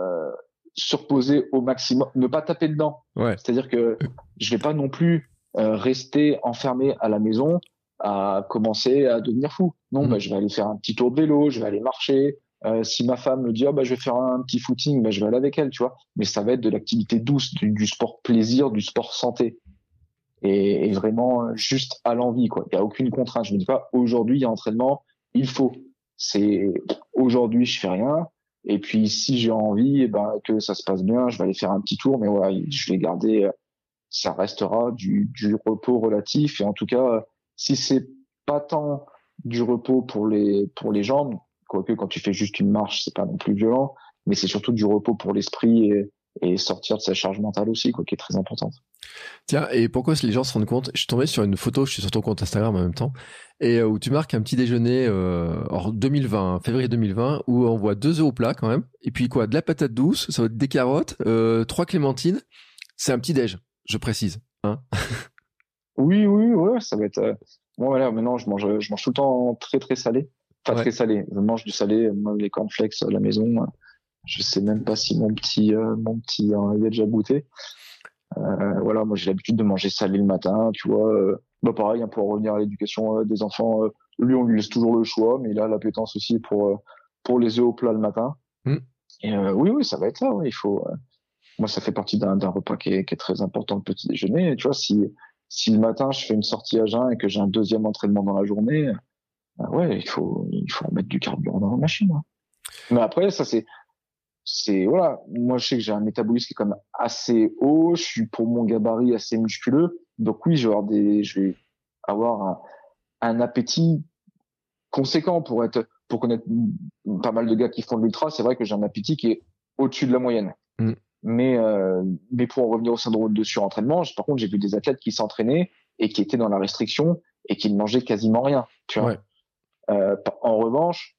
[SPEAKER 3] euh, surposer au maximum, ne pas taper dedans.
[SPEAKER 1] Ouais.
[SPEAKER 3] C'est-à-dire que je vais pas non plus euh, rester enfermé à la maison à commencer à devenir fou. Non, mm. bah, je vais aller faire un petit tour de vélo, je vais aller marcher. Euh, si ma femme me dit oh, bah je vais faire un petit footing, bah, je vais aller avec elle, tu vois. Mais ça va être de l'activité douce, du sport plaisir, du sport santé et, vraiment euh, juste à l'envie quoi. Il y a aucune contrainte. Je me dis pas aujourd'hui il y a entraînement, il faut. C'est aujourd'hui je fais rien et puis si j'ai envie et eh ben que ça se passe bien, je vais aller faire un petit tour mais voilà, je vais garder euh, ça restera du, du repos relatif et en tout cas si c'est pas tant du repos pour les pour les jambes, quoique quand tu fais juste une marche, c'est pas non plus violent, mais c'est surtout du repos pour l'esprit et, et sortir de sa charge mentale aussi, quoi, qui est très importante.
[SPEAKER 1] Tiens, et pourquoi les gens se rendent compte Je suis tombé sur une photo, je suis sur ton compte Instagram en même temps, et euh, où tu marques un petit déjeuner euh, en 2020, février 2020, où on voit deux œufs au plat quand même, et puis quoi, de la patate douce, ça va être des carottes, euh, trois clémentines. C'est un petit déj, je précise. Hein
[SPEAKER 3] oui, oui, ouais, ça va être. Euh... Bon, voilà, maintenant je mange, je mange tout le temps très très salé, enfin très salé. Je mange du salé, les cornflakes à la maison. Je sais même pas si mon petit, euh, mon petit, euh, il a déjà goûté. Euh, voilà, moi j'ai l'habitude de manger salé le matin, tu vois. Euh, bah pareil, hein, pour revenir à l'éducation euh, des enfants, lui on lui laisse toujours le choix, mais il a l'appétence aussi pour pour les œufs au plat le matin. Mm. Et oui, oui, ça va être ça. il faut. moi, ça fait partie d'un repas qui est, qui est, très important le petit déjeuner. Tu vois, si si le matin je fais une sortie à jeun et que j'ai un deuxième entraînement dans la journée, ouais, il faut il faut remettre du carburant dans la machine. Hein. Mais après, ça c'est c'est voilà, moi je sais que j'ai un métabolisme qui est quand même assez haut, je suis pour mon gabarit assez musculeux, donc oui, je vais avoir des, je vais avoir un, un appétit conséquent pour être, pour connaître pas mal de gars qui font de l'ultra, c'est vrai que j'ai un appétit qui est au-dessus de la moyenne. Mm. Mais euh, mais pour en revenir au syndrome de surentraînement, par contre j'ai vu des athlètes qui s'entraînaient et qui étaient dans la restriction et qui ne mangeaient quasiment rien. Tu vois. En revanche,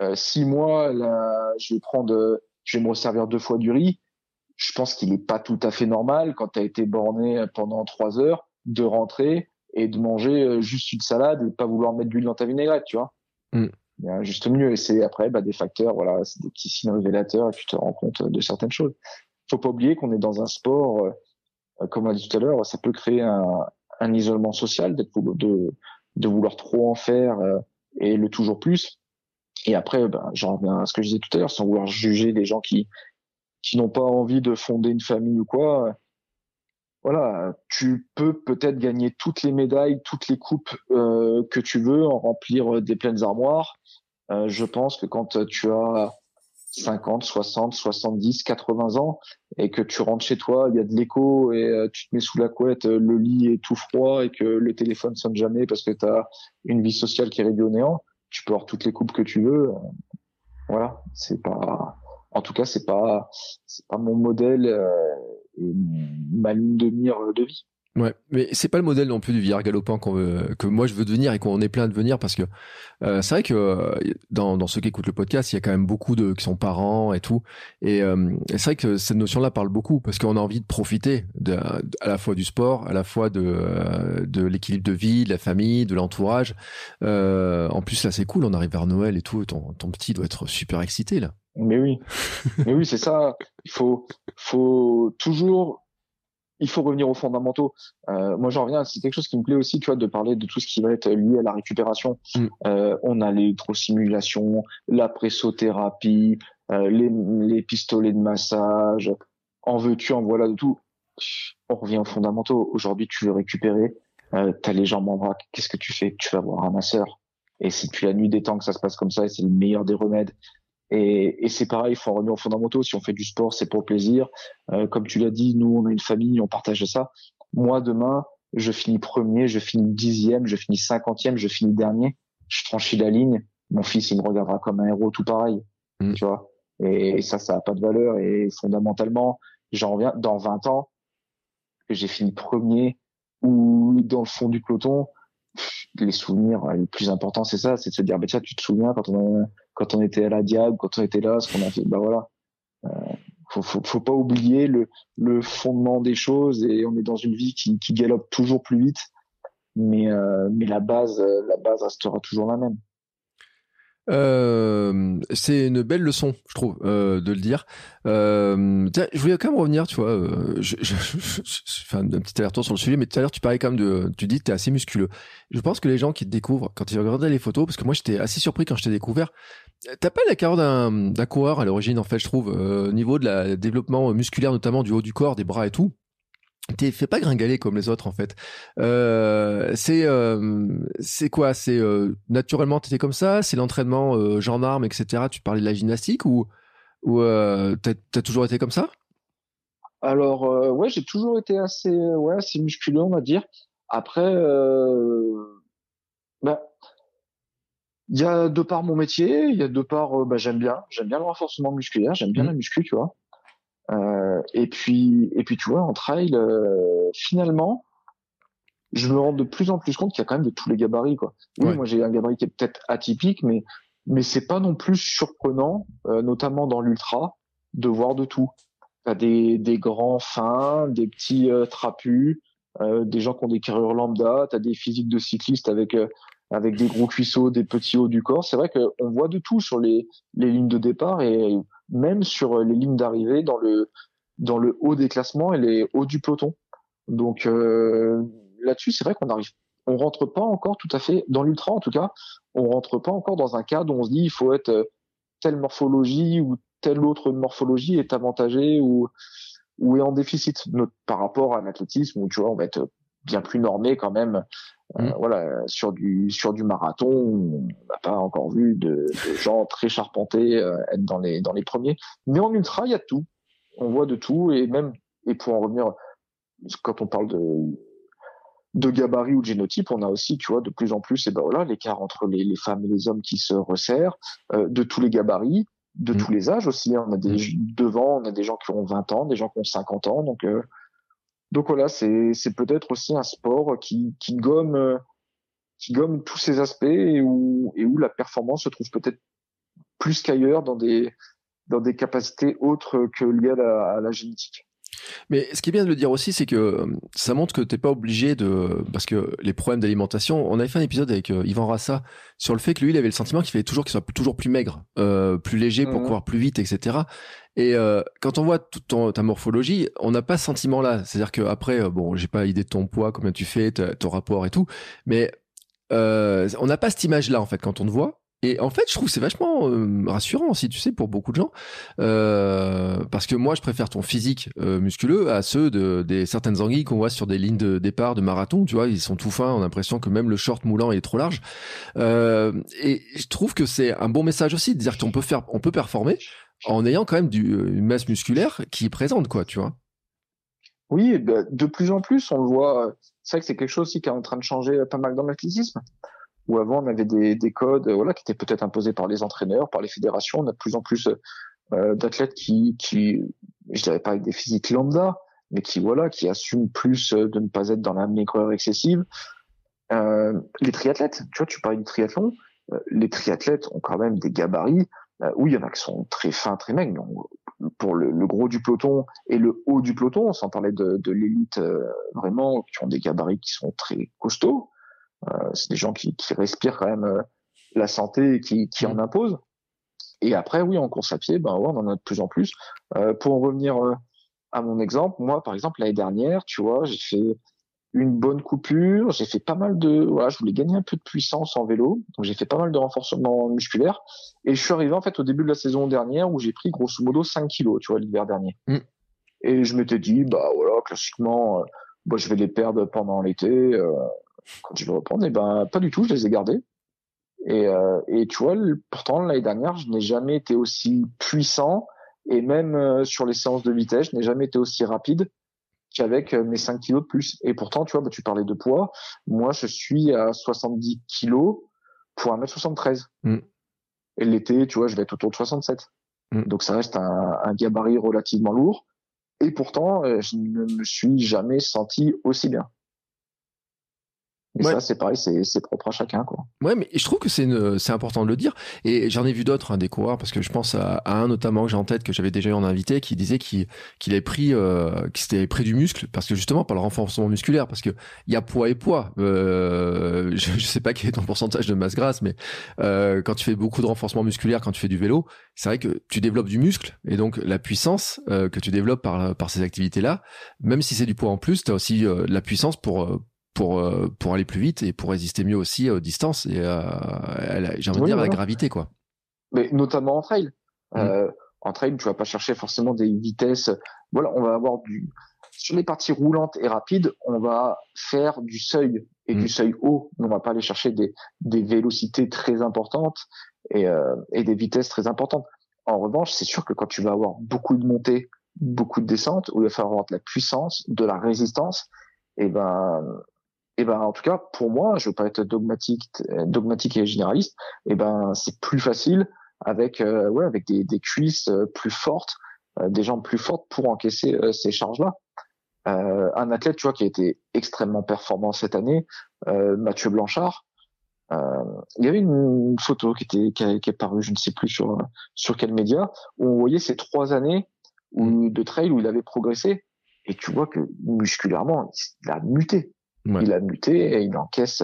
[SPEAKER 3] euh, si moi là, je vais prendre je vais me resservir deux fois du riz. Je pense qu'il n'est pas tout à fait normal quand tu as été borné pendant trois heures de rentrer et de manger euh, juste une salade et pas vouloir mettre de l'huile dans ta vinaigrette, tu vois. Mm. Il y a juste mieux. Et c'est après bah, des facteurs, voilà, c'est des petits signes révélateurs et tu te rends compte de certaines choses. Faut pas oublier qu'on est dans un sport, euh, comme on l'a dit tout à l'heure, ça peut créer un, un isolement social d'être de, de vouloir trop en faire euh, et le toujours plus. Et après, ben, j'en reviens à ce que je disais tout à l'heure, sans vouloir juger des gens qui qui n'ont pas envie de fonder une famille ou quoi. Voilà, tu peux peut-être gagner toutes les médailles, toutes les coupes euh, que tu veux, en remplir des pleines armoires. Euh, je pense que quand tu as 50, 60, 70, 80 ans et que tu rentres chez toi, il y a de l'écho et euh, tu te mets sous la couette, le lit est tout froid et que le téléphone sonne jamais parce que tu as une vie sociale qui est réduite au néant tu peux avoir toutes les coupes que tu veux. Voilà, c'est pas. En tout cas, c'est pas, c'est pas mon modèle euh, et ma ligne de mire de vie.
[SPEAKER 1] Ouais, mais c'est pas le modèle non plus du vieillard galopant qu'on veut, que moi je veux devenir et qu'on est plein de devenir parce que euh, c'est vrai que euh, dans, dans ceux qui écoutent le podcast, il y a quand même beaucoup de qui sont parents et tout, et, euh, c'est vrai que cette notion-là parle beaucoup parce qu'on a envie de profiter de, à la fois du sport, à la fois de euh, de l'équilibre de vie, de la famille, de l'entourage. en plus là, c'est cool, on arrive vers Noël et tout, ton, ton petit doit être super excité là.
[SPEAKER 3] Mais oui, mais oui, c'est ça. Il faut faut toujours il faut revenir aux fondamentaux. Euh, moi, j'en reviens. C'est quelque chose qui me plaît aussi, tu vois, de parler de tout ce qui va être lié à la récupération. Mm. Euh, on a l'électrosimulation, la pressothérapie, euh, les, les, pistolets de massage. En veux-tu, en voilà de tout. On revient aux fondamentaux. Aujourd'hui, tu veux récupérer. T'as les jambes en vrac. Qu'est-ce que tu fais? Tu vas voir un masseur. Et c'est depuis la nuit des temps que ça se passe comme ça, et c'est le meilleur des remèdes. Et, et c'est pareil, il faut en revenir aux fondamentaux. Si on fait du sport, c'est pour le plaisir. Euh, comme tu l'as dit, nous, on a une famille, on partage ça. Moi, demain, je finis premier, je finis dixième, je finis cinquantième, je finis dernier. Je franchis la ligne. Mon fils, il me regardera comme un héros tout pareil. Mm. Tu vois et, ça, ça n'a pas de valeur. Et fondamentalement, j'en reviens dans 20 ans, que j'ai fini premier ou dans le fond du peloton, les souvenirs, le plus important, c'est ça, c'est de se dire, bah, tiens, tu te souviens quand on, quand on était à la Diable, quand on était là, ce qu'on a fait, bah voilà. Euh, faut, faut, faut, pas oublier le, le fondement des choses et on est dans une vie qui, qui galope toujours plus vite, mais, euh, mais la base, la base restera toujours la même.
[SPEAKER 1] Euh, c'est une belle leçon, je trouve, euh, de le dire. Euh, je voulais quand même revenir, tu vois, euh, je, je, je, je, fais un, petit aller-retour sur le sujet, mais tout à l'heure tu parlais quand même de, tu dis que t'es assez musculeux. Je pense que les gens qui te découvrent, quand ils regardent les photos, parce que moi j'étais assez surpris quand je t'ai découvert, t'as pas la carrière d'un coureur à l'origine, en fait, je trouve, euh, au niveau de la développement musculaire, notamment du haut du corps, des bras et tout? T'es fait pas gringaler comme les autres en fait. Euh, c'est euh, c'est quoi? C'est euh, naturellement t'étais comme ça? C'est l'entraînement gendarme etc. Tu parlais de la gymnastique ou ou t'as as toujours été comme ça?
[SPEAKER 3] Alors ouais j'ai toujours été assez ouais assez musculeux on va dire. Après bah il y a de par mon métier, il y a de par bah, j'aime bien j'aime bien le renforcement musculaire, j'aime bien mmh. la muscu tu vois. Et puis, et puis tu vois, en trail, finalement, je me rends de plus en plus compte qu'il y a quand même de tous les gabarits, quoi. Oui, moi j'ai un gabarit qui est peut-être atypique, mais mais c'est pas non plus surprenant, notamment dans l'ultra, de voir de tout. T'as des des grands fins, des petits trapus, euh, des gens qui ont des carrures lambda, tu as des physiques de cyclistes avec euh, avec des gros cuisseaux, des petits hauts du corps. C'est vrai qu'on voit de tout sur les, lignes de départ et même sur les lignes d'arrivée dans le haut des classements et les hauts du peloton. Donc euh, là-dessus, c'est vrai qu'on arrive, on rentre pas encore tout à fait dans l'ultra en tout cas, on rentre pas encore dans un cadre où on se dit il faut être telle morphologie ou telle autre morphologie est avantagée ou ou est en déficit par rapport à l'athlétisme où tu vois on va être bien plus normé quand même euh, mm. voilà sur du sur du marathon on n'a pas encore vu de, de gens très charpentés euh, être dans les dans les premiers mais en ultra il y a tout on voit de tout et même et pour en revenir quand on parle de de gabarit ou de génotype, on a aussi, tu vois, de plus en plus, et ben voilà, l'écart entre les, les, femmes et les hommes qui se resserrent, euh, de tous les gabarits, de mm. tous les âges aussi. Hein. On a des mm. devant, on a des gens qui ont 20 ans, des gens qui ont 50 ans. Donc, euh, donc voilà, c'est peut-être aussi un sport qui gomme euh, qui gomme tous ces aspects et où la performance se trouve peut-être plus qu'ailleurs dans des dans des capacités autres que liées à la génétique.
[SPEAKER 1] Mais ce qui est bien de le dire aussi, c'est que euh, ça montre que t'es pas obligé de, parce que les problèmes d'alimentation, on avait fait un épisode avec euh, Yvan Rassa sur le fait que lui, il avait le sentiment qu'il fallait toujours qu'il soit toujours plus maigre, euh, plus léger pour mmh. courir plus vite, etc. Et euh, quand on voit toute ta morphologie, on n'a pas ce sentiment-là. C'est-à-dire que après, bon, j'ai pas idée de ton poids, combien tu fais, ton rapport et tout, mais on n'a pas cette image-là en fait quand on te voit. Et en fait, je trouve c'est vachement euh, rassurant aussi, tu sais, pour beaucoup de gens, euh, parce que moi, je préfère ton physique euh, musculeux à ceux de des certaines anguilles qu'on voit sur des lignes de départ de marathon. Tu vois, ils sont tout fins, on a l'impression que même le short moulant est trop large. et je trouve que c'est un bon message aussi de dire qu'on peut faire, on peut performer en ayant quand même du, une masse musculaire qui est présente, quoi, tu vois.
[SPEAKER 3] Oui, de plus en plus, on le voit. C'est vrai que c'est quelque chose aussi qui est en train de changer pas mal dans l'athlétisme où avant on avait des, des codes voilà qui étaient peut-être imposés par les entraîneurs, par les fédérations. On a de plus en plus euh, d'athlètes qui, qui, je dirais pas avec des physiques lambda, mais qui voilà, qui assument plus de ne pas être dans la maigreur excessive. Euh, les triathlètes, tu vois, tu parlais du triathlon, euh, les triathlètes ont quand même des gabarits. Euh, oui, il y en a qui sont très fins, très maigres. pour le, le, gros du peloton et le haut du peloton, sans parler de, de l'élite euh, vraiment, qui ont des gabarits qui sont très costauds. Euh, c'est des gens qui, qui, respirent quand même euh, la santé et qui, qui en imposent. Et après, oui, en course à pied, ben ouais, on en a de plus en plus. Euh, pour en revenir à mon exemple, moi, par exemple, l'année dernière, tu vois, j'ai fait une bonne coupure, j'ai fait pas mal de, voilà, je voulais gagner un peu de puissance en vélo, donc j'ai fait pas mal de renforcement musculaire, et je suis arrivé en fait au début de la saison dernière où j'ai pris grosso modo 5 kilos, tu vois, l'hiver dernier. Mm. Et je m'étais dit, bah voilà, classiquement, bah, je vais les perdre pendant l'été, euh, quand je vais reprendre, eh ben pas du tout, je les ai gardés. Et, euh, et tu vois, pourtant l'année dernière, je n'ai jamais été aussi puissant et même euh, sur les séances de vitesse, je n'ai jamais été aussi rapide qu'avec euh, mes 5 kilos de plus. Et pourtant, tu vois, bah, tu parlais de poids. Moi, je suis à 70 kilos pour 1m73. Mm. Et l'été, tu vois, je vais être autour de 67. Mm. Donc ça reste un, un, gabarit relativement lourd. Et pourtant, je ne me suis jamais senti aussi bien. Et ça, c'est pareil, c'est propre à chacun, quoi.
[SPEAKER 1] Ouais, mais je trouve que c'est c'est important de le dire. Et j'en ai vu d'autres, hein, des coureurs, parce que je pense à, un notamment que j'ai en tête que j'avais déjà eu en invité, qui disait qu'il qu'il avait pris, euh, qu'il s'était pris du muscle, parce que justement par le renforcement musculaire, parce que il y a poids et poids. Euh, je, je sais pas quel est ton pourcentage de masse grasse, mais euh, quand tu fais beaucoup de renforcement musculaire, quand tu fais du vélo, c'est vrai que tu développes du muscle et donc la puissance euh, que tu développes par par ces activités-là, même si c'est du poids en plus, tu as aussi euh, la puissance pour pour euh, pour aller plus vite et pour résister mieux aussi aux distances et j'ai envie de dire à la gravité quoi.
[SPEAKER 3] Mais notamment en trail. Mmh. Euh, en trail, tu vas pas chercher forcément des vitesses. Voilà, on va avoir du sur les parties roulantes et rapides, on va faire du seuil et du mmh. seuil haut. On va pas aller chercher des des vélocités très importantes et euh, et des vitesses très importantes. En revanche, c'est sûr que quand tu vas avoir beaucoup de montées, beaucoup de descentes, où il va falloir avoir de la puissance, de la résistance, et ben et ben en tout cas pour moi, je veux pas être dogmatique, dogmatique et généraliste, et ben c'est plus facile avec euh, ouais avec des, des cuisses euh, plus fortes des jambes plus fortes pour encaisser ces charges-là. un athlète, tu vois, qui a été extrêmement performant cette année, Mathieu Blanchard, euh, il y avait une photo qui était qui, est parue, je ne sais plus sur sur quel média, où on voyait ces trois années où, de trail où il avait progressé, et tu vois que musculairement, il a muté. Il a muté et il encaisse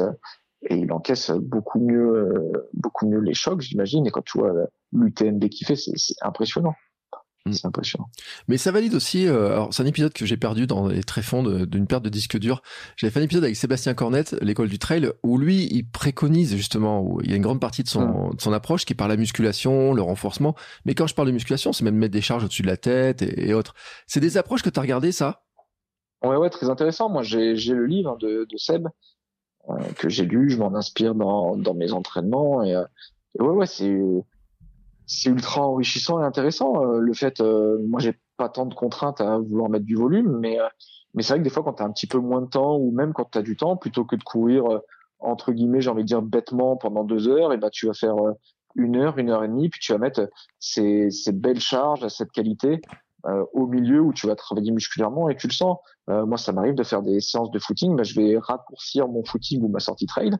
[SPEAKER 3] et il encaisse beaucoup mieux beaucoup mieux les chocs, j'imagine. Et quand tu vois l'UTMB qu'il fait, c'est impressionnant. Mm. C'est impressionnant.
[SPEAKER 1] Mais ça valide aussi. Euh, alors, c'est un épisode que j'ai perdu dans les tréfonds d'une perte de disque dur. J'avais fait un épisode avec Sébastien Cornette, l'école du trail, où lui, il préconise justement, où il y a une grande partie de son, mm. de son approche qui est par la musculation, le renforcement. Mais quand je parle de musculation, c'est même mettre des charges au-dessus de la tête et, autres. C'est des approches que tu as regardées, ça?
[SPEAKER 3] Ouais, ouais, très intéressant. Moi, j'ai le livre de, de Seb euh, que j'ai lu. Je m'en inspire dans, dans mes entraînements et, euh, ouais, ouais, c'est c'est ultra enrichissant et intéressant. Euh, le fait, euh, moi, j'ai pas tant de contraintes à vouloir mettre du volume, mais euh, mais c'est vrai que des fois, quand tu as un petit peu moins de temps, ou même quand tu as du temps, plutôt que de courir entre guillemets, j'ai envie de dire bêtement pendant deux heures, et ben tu vas faire une heure, une heure et demie, puis tu vas mettre ces, ces belles charges à cette qualité au milieu où tu vas travailler musculairement et tu le sens. moi, ça m'arrive de faire des séances de footing, ben, je vais raccourcir mon footing ou ma sortie trail,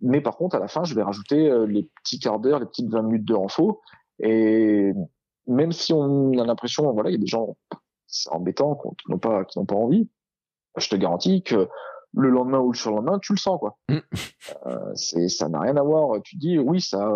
[SPEAKER 3] mais par contre, à la fin, je vais rajouter les petits quarts d'heure, les petites 20 minutes de renfort, et même si on a l'impression, voilà, il y a des gens, c'est embêtant, qui n'ont pas, qui n'ont pas envie. Je te garantis que le lendemain ou le surlendemain, tu le sens, quoi. Mm. Euh, c'est, ça n'a rien à voir. Tu dis, oui, ça,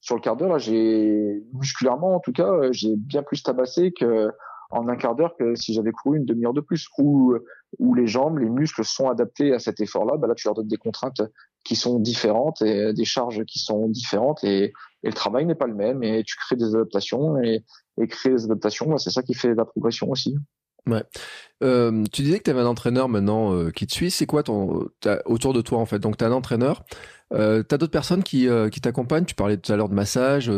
[SPEAKER 3] sur le quart d'heure, là, j'ai, musculairement, en tout cas, j'ai bien plus tabassé que en un quart d'heure que si j'avais couru une demi-heure de plus, où, où les jambes, les muscles sont adaptés à cet effort-là, bah là, tu leur donnes des contraintes qui sont différentes et des charges qui sont différentes et, le travail n'est pas le même et tu crées des adaptations et, et créer des adaptations, bah, c'est ça qui fait la progression aussi.
[SPEAKER 1] Ouais. Euh, tu disais que tu avais un entraîneur maintenant euh, qui te suit. C'est quoi ton autour de toi en fait? Donc tu as un entraîneur. Euh, tu as d'autres personnes qui, euh, qui t'accompagnent? Tu parlais tout à l'heure de massage.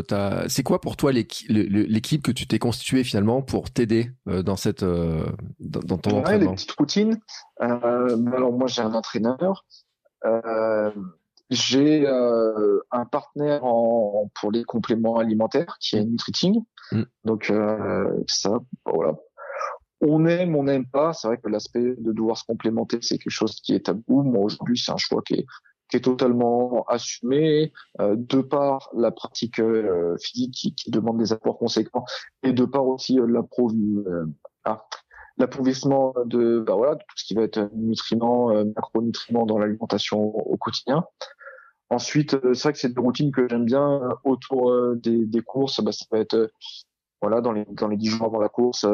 [SPEAKER 1] C'est quoi pour toi l'équipe que tu t'es constituée finalement pour t'aider dans cette dans, dans ton
[SPEAKER 3] ouais,
[SPEAKER 1] entraînement?
[SPEAKER 3] Les petites routines. alors moi j'ai un entraîneur. j'ai un partenaire en, pour les compléments alimentaires qui est Nutriting. Mm. Donc ça, voilà, on aime, on n'aime pas. C'est vrai que l'aspect de devoir se complémenter, c'est quelque chose qui est tabou. Moi, aujourd'hui, c'est un choix qui est, qui est totalement assumé euh, de par la pratique euh, physique qui, qui, demande des apports conséquents et de par aussi euh, euh ah, de, bah voilà, de tout ce qui va être nutriments, euh, macronutriments dans l'alimentation au quotidien. Ensuite, c'est vrai que c'est des routines que j'aime bien autour des, des, courses. Bah, ça peut être voilà dans les dans les dix jours avant la course,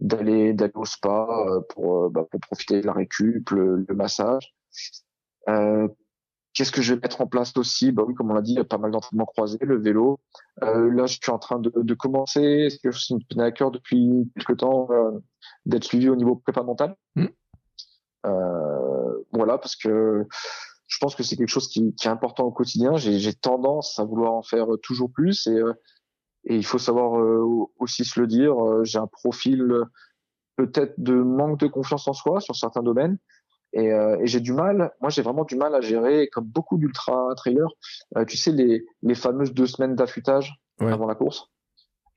[SPEAKER 3] d'aller d'aller au spa pour bah, pour profiter de la récup, le, le massage. Euh, Qu'est-ce que je vais mettre en place aussi? Bah oui, comme on l'a dit, il y a pas mal d'entraînements croisés, le vélo. Euh, là, je suis en train de, de commencer. Quelque chose qui me tenait à cœur depuis quelque temps euh, d'être suivi au niveau prépa mental? Mmh. Euh, voilà, parce que je pense que c'est quelque chose qui, qui, est important au quotidien. J'ai tendance à vouloir en faire toujours plus et et il faut savoir euh, aussi se le dire, euh, j'ai un profil euh, peut-être de manque de confiance en soi sur certains domaines. Et, et j'ai du mal, moi j'ai vraiment du mal à gérer, comme beaucoup d'ultra trailers, tu sais les, les fameuses deux semaines d'affûtage avant la course.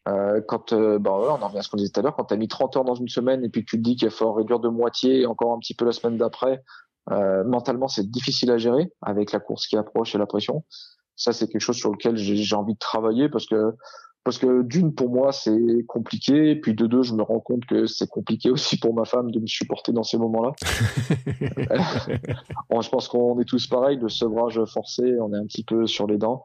[SPEAKER 3] Euh, quand bah on en revient à ce qu'on disait tout à l'heure, quand tu as mis 30 heures dans une semaine et puis que tu te dis qu'il faut réduire de moitié et encore un petit peu la semaine d'après, euh, mentalement c'est difficile à gérer avec la course qui approche et la pression. Ça c'est quelque chose sur lequel j'ai envie de travailler parce que parce que d'une pour moi c'est compliqué, puis de deux je me rends compte que c'est compliqué aussi pour ma femme de me supporter dans ces moments-là. bon, je pense qu'on est tous pareils, le sevrage forcé, on est un petit peu sur les dents.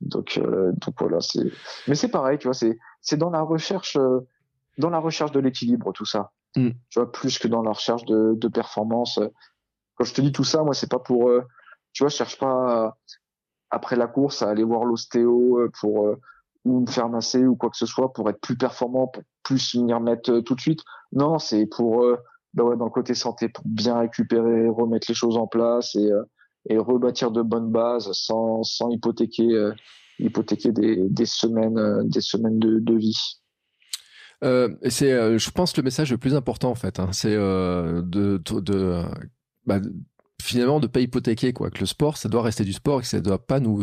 [SPEAKER 3] Donc, euh, donc voilà, c'est. Mais c'est pareil, tu vois, c'est c'est dans la recherche, euh, dans la recherche de l'équilibre tout ça. Mm. Tu vois, plus que dans la recherche de, de performance. Quand je te dis tout ça, moi c'est pas pour, euh, tu vois, je cherche pas après la course à aller voir l'ostéo pour ou me faire masser ou quoi que ce soit pour être plus performant, pour plus m'y remettre euh, tout de suite. Non, c'est pour euh, bah dans le côté santé, pour bien récupérer, remettre les choses en place et, euh, et rebâtir de bonnes bases sans, sans hypothéquer, hypothéquer des, des semaines, des semaines de, de vie.
[SPEAKER 1] C'est, je pense, le message le plus important en fait. Hein, c'est euh, de, de, de bah, finalement de pas hypothéquer quoi. Que le sport, ça doit rester du sport et que ça doit pas nous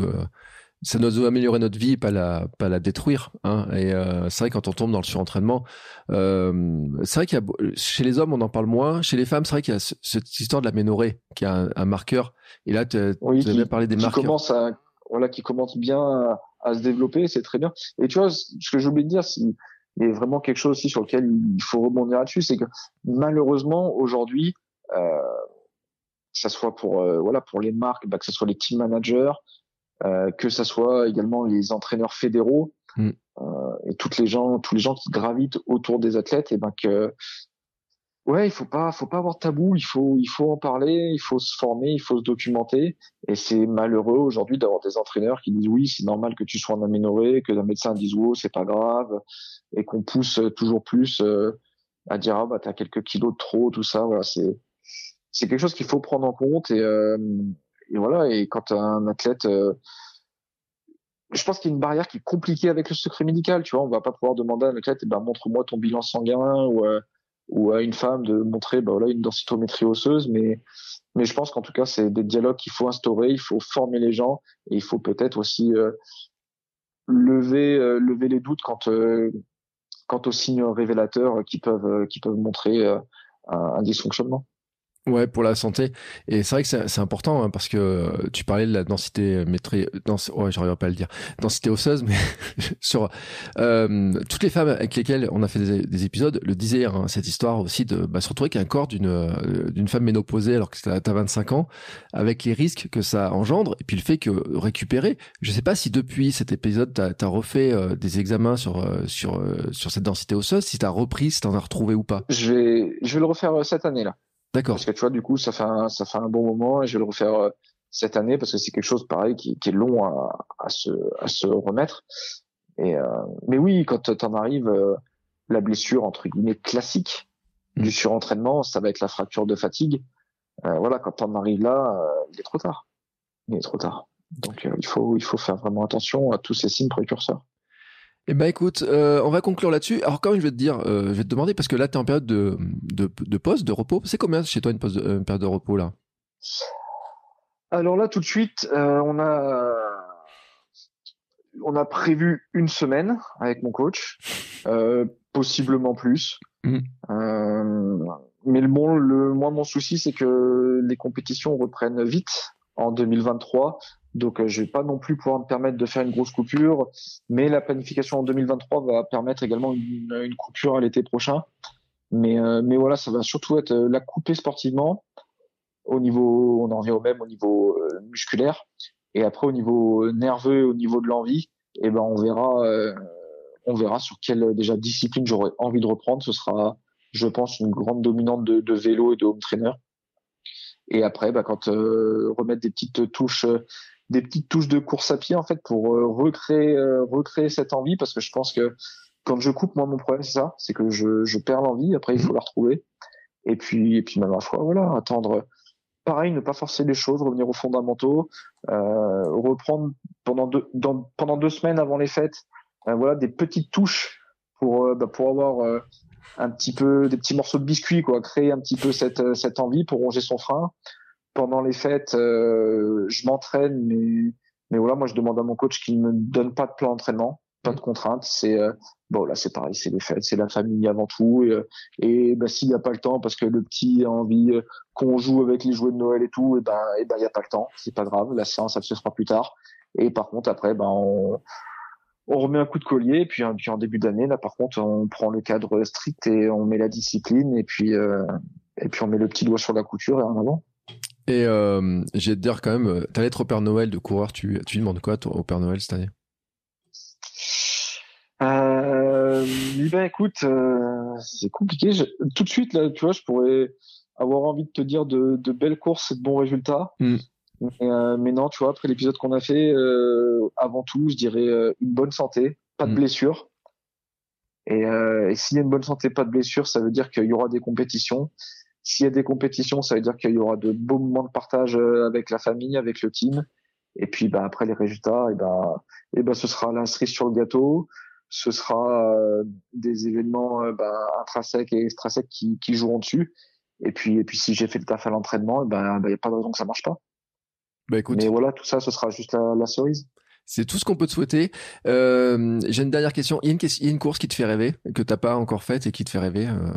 [SPEAKER 1] ça doit améliorer notre vie, pas la, pas la détruire. Hein. Et euh, c'est vrai quand on tombe dans le surentraînement, euh, c'est vrai qu'il y a chez les hommes on en parle moins, chez les femmes c'est vrai qu'il y a cette histoire de la ménorée qui a un, marqueur. Et là tu oui, as parlé des
[SPEAKER 3] qui
[SPEAKER 1] marqueurs.
[SPEAKER 3] Commence à, voilà, qui commence bien à, à se développer, c'est très bien. Et tu vois, ce que j'ai oublié de dire, c'est il y a vraiment quelque chose aussi sur lequel il faut rebondir là-dessus, c'est que malheureusement aujourd'hui, euh, que ça soit pour euh, voilà pour les marques, bah, que ce soit les team managers, que ce soit également les entraîneurs fédéraux mm. euh, et toutes les gens, tous les gens qui gravitent autour des athlètes, et ben que ouais, il faut pas, faut pas avoir tabou, il faut, il faut en parler, il faut se former, il faut se documenter. Et c'est malheureux aujourd'hui d'avoir des entraîneurs qui disent oui, c'est normal que tu sois en aménoré, que un médecin dise oh, c'est pas grave, et qu'on pousse toujours plus euh, à dire ah bah t'as quelques kilos de trop, tout ça. Voilà, c'est, c'est quelque chose qu'il faut prendre en compte et, euh, et voilà. Et quand un athlète euh, je pense qu'il y a une barrière qui est compliquée avec le secret médical. Tu vois, on va pas pouvoir demander à un athlète, eh ben, montre-moi ton bilan sanguin ou, à une femme de montrer bah, voilà, une densitométrie osseuse, mais mais je pense qu'en tout cas c'est des dialogues qu'il faut instaurer, il faut former les gens et il faut peut-être aussi euh, lever euh, lever les doutes quant aux signes révélateurs qui peuvent qui peuvent montrer un dysfonctionnement.
[SPEAKER 1] Ouais, pour la santé. Et c'est vrai que c'est important hein, parce que euh, tu parlais de la densité métri... Dens... Ouais, j'arrive pas à le dire. Densité osseuse, mais sur euh, toutes les femmes avec lesquelles on a fait des, épisodes le disaient, hein, cette histoire aussi de bah, se retrouver avec un corps d'une euh, d'une femme ménopausée alors que t'as 25 ans, avec les risques que ça engendre et puis le fait que récupérer. Je sais pas si depuis cet épisode t'as as refait euh, des examens sur sur sur cette densité osseuse, si t'as repris, si t'en as retrouvé ou pas.
[SPEAKER 3] Je vais je vais le refaire cette année là.
[SPEAKER 1] D'accord.
[SPEAKER 3] Parce que tu vois, du coup, ça fait un, ça fait un bon moment et je vais le refaire euh, cette année parce que c'est quelque chose pareil qui, qui est long à, à, se, à se remettre. Et euh, mais oui, quand t'en arrives, euh, la blessure entre guillemets classique du mm. surentraînement, ça va être la fracture de fatigue. Euh, voilà, quand t'en arrives là, il est trop tard. Il est trop tard. Donc il faut il faut faire vraiment attention à tous ces signes précurseurs.
[SPEAKER 1] Eh ben écoute, euh, on va conclure là-dessus. Alors quand même, je vais te dire, euh, je vais te demander parce que là, tu es en période de, de, de pause, de repos. C'est combien chez toi une, pause une période de repos là?
[SPEAKER 3] Alors là, tout de suite, euh, on a on a prévu une semaine avec mon coach, possiblement plus. Mmh. mais le bon, le moi mon souci, c'est que les compétitions reprennent vite en 2023 donc, euh, je vais pas non plus pouvoir me permettre de faire une grosse coupure, mais la planification en 2023 va permettre également une, coupure à l'été prochain. Mais, euh, mais voilà, ça va surtout être euh, la couper sportivement. Au niveau, on en revient au même au niveau musculaire, et après au niveau nerveux, au niveau de l'envie, eh ben on verra, on verra sur quelle déjà discipline j'aurais envie de reprendre. Ce sera, je pense, une grande dominante de, de vélo et de home trainer. Et après, bah, quand remettre des petites touches des petites touches de course à pied en fait pour euh, recréer euh, recréer cette envie parce que je pense que quand je coupe moi mon problème c'est ça c'est que je, je perds l'envie après il faut mhm. la retrouver et puis et puis même ma foi voilà attendre pareil ne pas forcer les choses revenir aux fondamentaux euh, reprendre pendant deux dans, pendant deux semaines avant les fêtes euh, voilà des petites touches pour bah, pour avoir un petit peu des petits morceaux de biscuit quoi créer un petit peu cette cette envie pour ronger son frein pendant les fêtes, euh, je m'entraîne, mais mais voilà, moi je demande à mon coach qu'il me donne pas de plan d'entraînement, pas de contraintes. C'est euh, bon là c'est pareil, c'est les fêtes, c'est la famille avant tout. Et, et bah, s'il n'y a pas le temps parce que le petit a envie euh, qu'on joue avec les jouets de Noël et tout, et ben et ben il y a pas le temps, c'est pas grave. La séance elle se fera plus tard. Et par contre après ben on on remet un coup de collier, et puis, puis en début d'année, là, par contre, on prend le cadre strict et on met la discipline, et puis, et puis on met le petit doigt sur la couture et en avant.
[SPEAKER 1] Et euh, j'ai te dire quand même, euh, ta lettre au Père Noël de coureur, tu, tu demandes quoi au Père Noël cette année?
[SPEAKER 3] Euh, eh ben écoute, euh, c'est compliqué. tout de suite là, tu vois, je pourrais avoir envie de te dire de, de belles courses et de bons résultats. Mm. Mais, mais, non, tu vois, après l'épisode qu'on a fait, avant tout, je dirais une bonne santé, pas de mm. blessures. Et, et s'il y a une bonne santé, pas de blessures, ça veut dire qu'il y aura des compétitions. S'il y a des compétitions, ça veut dire qu'il y aura de beaux moments de partage euh, avec la famille, avec le team. Et puis bah, après les résultats, et ben et ben ce sera l'inscrit sur le gâteau. Ce sera euh, des événements euh, bah, intrinsèques et extrinsèques qui, qui joueront dessus. Et puis et puis si j'ai fait le taf à l'entraînement, il n'y a pas de raison que ça marche pas. Bah, écoute. Mais voilà, tout ça, ce sera juste la, la cerise.
[SPEAKER 1] C'est tout ce qu'on peut te souhaiter. Euh, J'ai une dernière question. Il y, a une, il y, a une, course qui te fait rêver, que t'as pas encore faite et qui te fait rêver euh...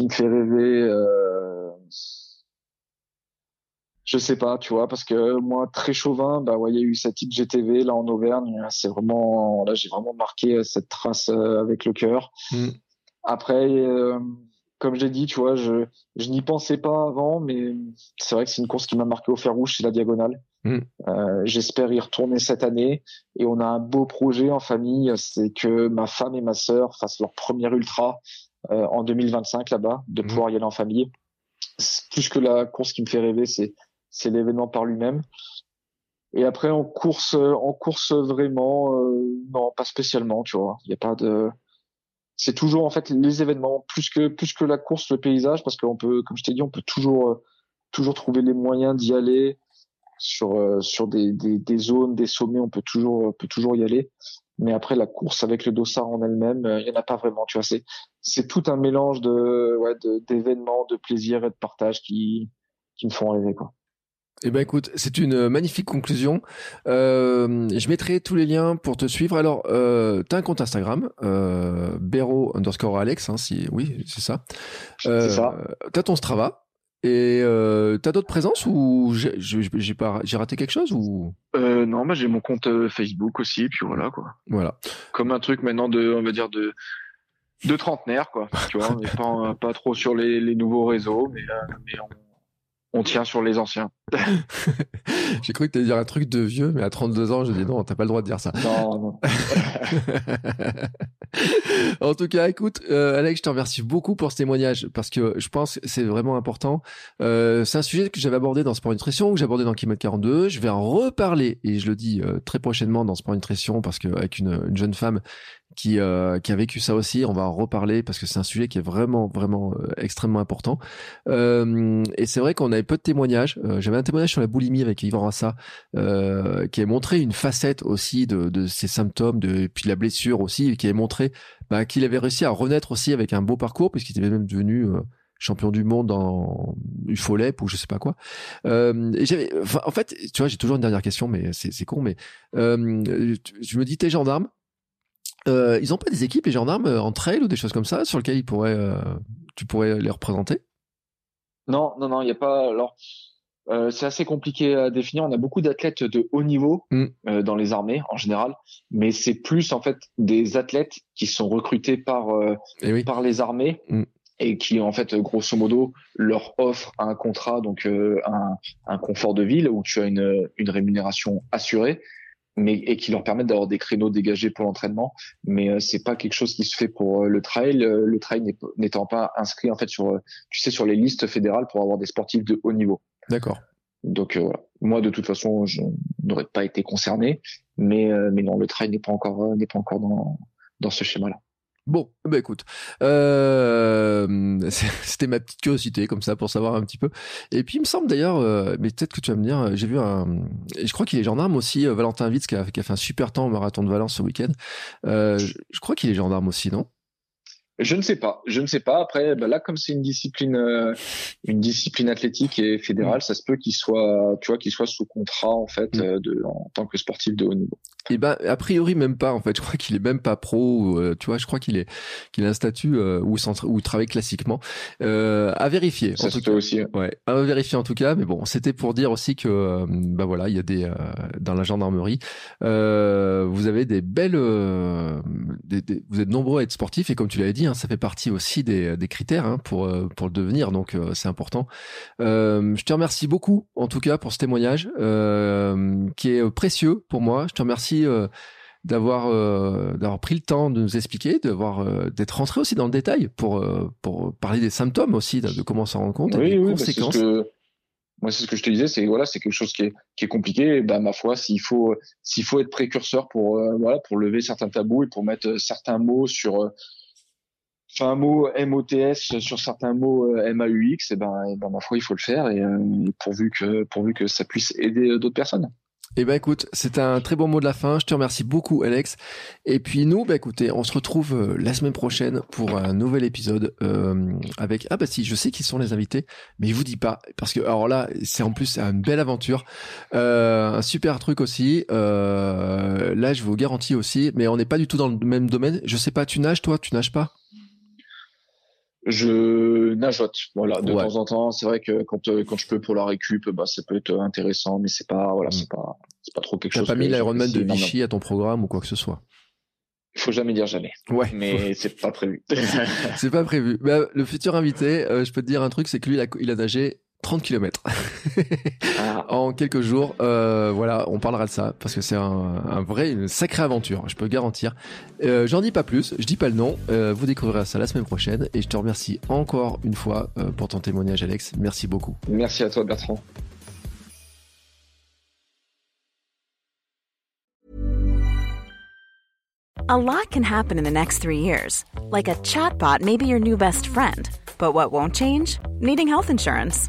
[SPEAKER 3] Qui me fait rêver. Euh... Je sais pas, tu vois, parce que moi, très chauvin, bah ouais, il y a eu cette petite GTV là en Auvergne. C'est vraiment, là, j'ai vraiment marqué cette trace euh, avec le cœur. Mm. Après, euh, comme j'ai dit, tu vois, je, je n'y pensais pas avant, mais c'est vrai que c'est une course qui m'a marqué au fer rouge, c'est la diagonale. Mm. Euh, J'espère y retourner cette année. Et on a un beau projet en famille, c'est que ma femme et ma sœur fassent leur premier ultra euh, en 2025 là-bas, de mm. pouvoir y aller en famille. Plus que la course qui me fait rêver, c'est c'est l'événement par lui-même. Et après en course, en course vraiment, euh, non, pas spécialement, tu vois. Il n'y a pas de c'est toujours en fait les événements plus que plus que la course, le paysage, parce qu'on peut, comme je t'ai dit, on peut toujours euh, toujours trouver les moyens d'y aller sur euh, sur des, des, des, zones, des sommets, on peut toujours peut toujours y aller. Mais après la course avec le dossard en elle-même, euh, il y en a pas vraiment. Tu vois, c'est c'est tout un mélange de ouais d'événements, de, de plaisir et de partage qui qui me font rêver quoi.
[SPEAKER 1] Eh ben écoute, c'est une magnifique conclusion. Euh, je mettrai tous les liens pour te suivre. Alors, euh, t'as un compte Instagram, euh, Bero underscore Alex, hein, si oui, c'est ça.
[SPEAKER 3] Euh, c'est ça.
[SPEAKER 1] T'as ton Strava. Et euh, t'as d'autres présences ou j'ai pas j'ai raté quelque chose ou?
[SPEAKER 3] Euh, Non, bah j'ai mon compte euh, Facebook aussi, puis voilà quoi.
[SPEAKER 1] Voilà.
[SPEAKER 3] Comme un truc maintenant de, on va dire de de trentenaire quoi. Tu vois, on n'est pas pas trop sur les, les nouveaux réseaux, mais, euh, mais on, on tient sur les anciens.
[SPEAKER 1] j'ai cru que tu dire un truc de vieux, mais à 32 ans, je dis non, t'as pas le droit de dire ça.
[SPEAKER 3] Non, non.
[SPEAKER 1] en tout cas, écoute, euh, Alex, je te remercie beaucoup pour ce témoignage parce que je pense que c'est vraiment important. Euh, c'est un sujet que j'avais abordé dans Sport Nutrition, que j'ai abordé dans Kilomètre 42. Je vais en reparler et je le dis euh, très prochainement dans Sport Nutrition parce qu'avec une, une jeune femme qui, euh, qui a vécu ça aussi. On va en reparler parce que c'est un sujet qui est vraiment, vraiment euh, extrêmement important. Euh, et c'est vrai qu'on avait peu de témoignages. Euh, j'avais un témoignage sur la boulimie avec Yvan Rassa euh, qui a montré une facette aussi de, de ses symptômes, de, et puis la blessure aussi, qui a montré bah, qu'il avait réussi à renaître aussi avec un beau parcours puisqu'il était même devenu champion du monde en UFOLEP ou je sais pas quoi. Euh, et j'avais, en fait, tu vois, j'ai toujours une dernière question, mais c'est con, mais euh, je me dis, t'es gendarme, euh, ils ont pas des équipes, les gendarmes, euh, en trail ou des choses comme ça, sur lesquelles ils pourraient, euh, tu pourrais les représenter?
[SPEAKER 3] Non, non, non, il n'y a pas. Alors, euh, c'est assez compliqué à définir. On a beaucoup d'athlètes de haut niveau mm. dans les armées en général, mais c'est plus en fait des athlètes qui sont recrutés par
[SPEAKER 1] eh oui.
[SPEAKER 3] par les armées. Mm. Et qui en fait grosso modo leur offrent un contrat donc un, un confort de ville où tu as une, une rémunération assurée mais et qui leur permettent d'avoir des créneaux dégagés pour l'entraînement. Mais euh, c'est pas quelque chose qui se fait pour euh, le trail. Euh, le trail n'étant pas inscrit en fait sur, tu sais, sur les listes fédérales pour avoir des sportifs de haut niveau.
[SPEAKER 1] D'accord.
[SPEAKER 3] Donc voilà. Moi de toute façon, je n'aurais pas été concerné, mais mais non, le trail n'est pas encore n'est pas encore dans dans ce schéma-là.
[SPEAKER 1] Bon, bah écoute, euh, c'était ma petite curiosité comme ça pour savoir un petit peu. Et puis il me semble d'ailleurs, euh, mais peut-être que tu vas me dire, j'ai vu un, je crois qu'il est gendarme aussi, euh, Valentin Witz qui a, qui a, fait un super temps au marathon de Valence ce week-end. Euh, je, je crois qu'il est gendarme aussi, non?
[SPEAKER 3] Je ne sais pas. Je ne sais pas. Après, bah là, comme c'est une discipline, euh, une discipline athlétique et fédérale, mm. ça se peut qu'il soit, tu vois, qu'il soit sous contrat en fait mm. euh, de, en tant que sportif de haut niveau.
[SPEAKER 1] Et eh ben, a priori même pas. En fait, je crois qu'il est même pas pro. Euh, tu vois, je crois qu'il est, qu'il a un statut où, où il travaille classiquement. à vérifier.
[SPEAKER 3] Ça
[SPEAKER 1] en tout
[SPEAKER 3] peut aussi.
[SPEAKER 1] Ouais, à vérifier en tout cas. Mais bon, c'était pour dire aussi que, bah voilà, il y a des dans la gendarmerie, vous avez des belles, des, des, vous êtes nombreux à être sportifs et comme tu l'avais dit Hein, ça fait partie aussi des, des critères hein, pour euh, pour le devenir, donc euh, c'est important. Euh, je te remercie beaucoup, en tout cas, pour ce témoignage qui est précieux pour moi. Je te remercie d'avoir d'avoir pris le temps de nous expliquer, d'avoir d'être rentré aussi dans le détail pour pour parler des symptômes aussi, de, comment s'en rendre compte,
[SPEAKER 3] oui,
[SPEAKER 1] des
[SPEAKER 3] oui,
[SPEAKER 1] conséquences.
[SPEAKER 3] Bah que, moi, c'est ce que je te disais, c'est voilà, c'est quelque chose qui est qui est compliqué. bah ma foi, s'il faut s'il faut être précurseur pour voilà pour lever certains tabous et pour mettre certains mots sur un mot MOTS sur certains mots euh, MAUX, et ben, et ben ma foi il faut le faire et, euh, pourvu que pourvu que ça puisse aider euh, d'autres personnes.
[SPEAKER 1] Eh ben écoute, c'est un très bon mot de la fin. Je te remercie beaucoup, Alex. Et puis nous, bah écoutez, on se retrouve euh, la semaine prochaine pour un nouvel épisode euh, avec. Ah bah si, je sais qui sont les invités, mais je vous dis pas parce que alors là, c'est en plus une belle aventure, euh, un super truc aussi. Euh, là, je vous garantis aussi, mais on n'est pas du tout dans le même domaine. Je sais pas, tu nages toi, tu nages pas?
[SPEAKER 3] Je nageote, voilà, de temps en temps. C'est vrai que quand quand je peux pour la récup, bah ça peut être intéressant, mais c'est pas voilà, c'est pas c'est pas trop quelque chose.
[SPEAKER 1] T'as pas mis l'Ironman de Vichy à ton programme ou quoi que ce soit?
[SPEAKER 3] Il faut jamais dire jamais.
[SPEAKER 1] Ouais.
[SPEAKER 3] Mais c'est pas prévu.
[SPEAKER 1] c'est pas prévu. Bah, le futur invité, euh, je peux te dire un truc, c'est que lui, il a, il a nagé 30 km ah. en quelques jours. Euh, voilà, on parlera de ça parce que c'est un, un, vrai, une sacrée aventure, je peux garantir. Euh, J'en dis pas plus, je dis pas le nom. Euh, vous découvrirez ça la semaine prochaine et je te remercie encore une fois euh, pour ton témoignage, Alex. Merci beaucoup.
[SPEAKER 3] Merci à toi, Bertrand.
[SPEAKER 4] A lot can happen in the next three years, like a chatbot may be your new best friend. But what won't change? Needing health insurance.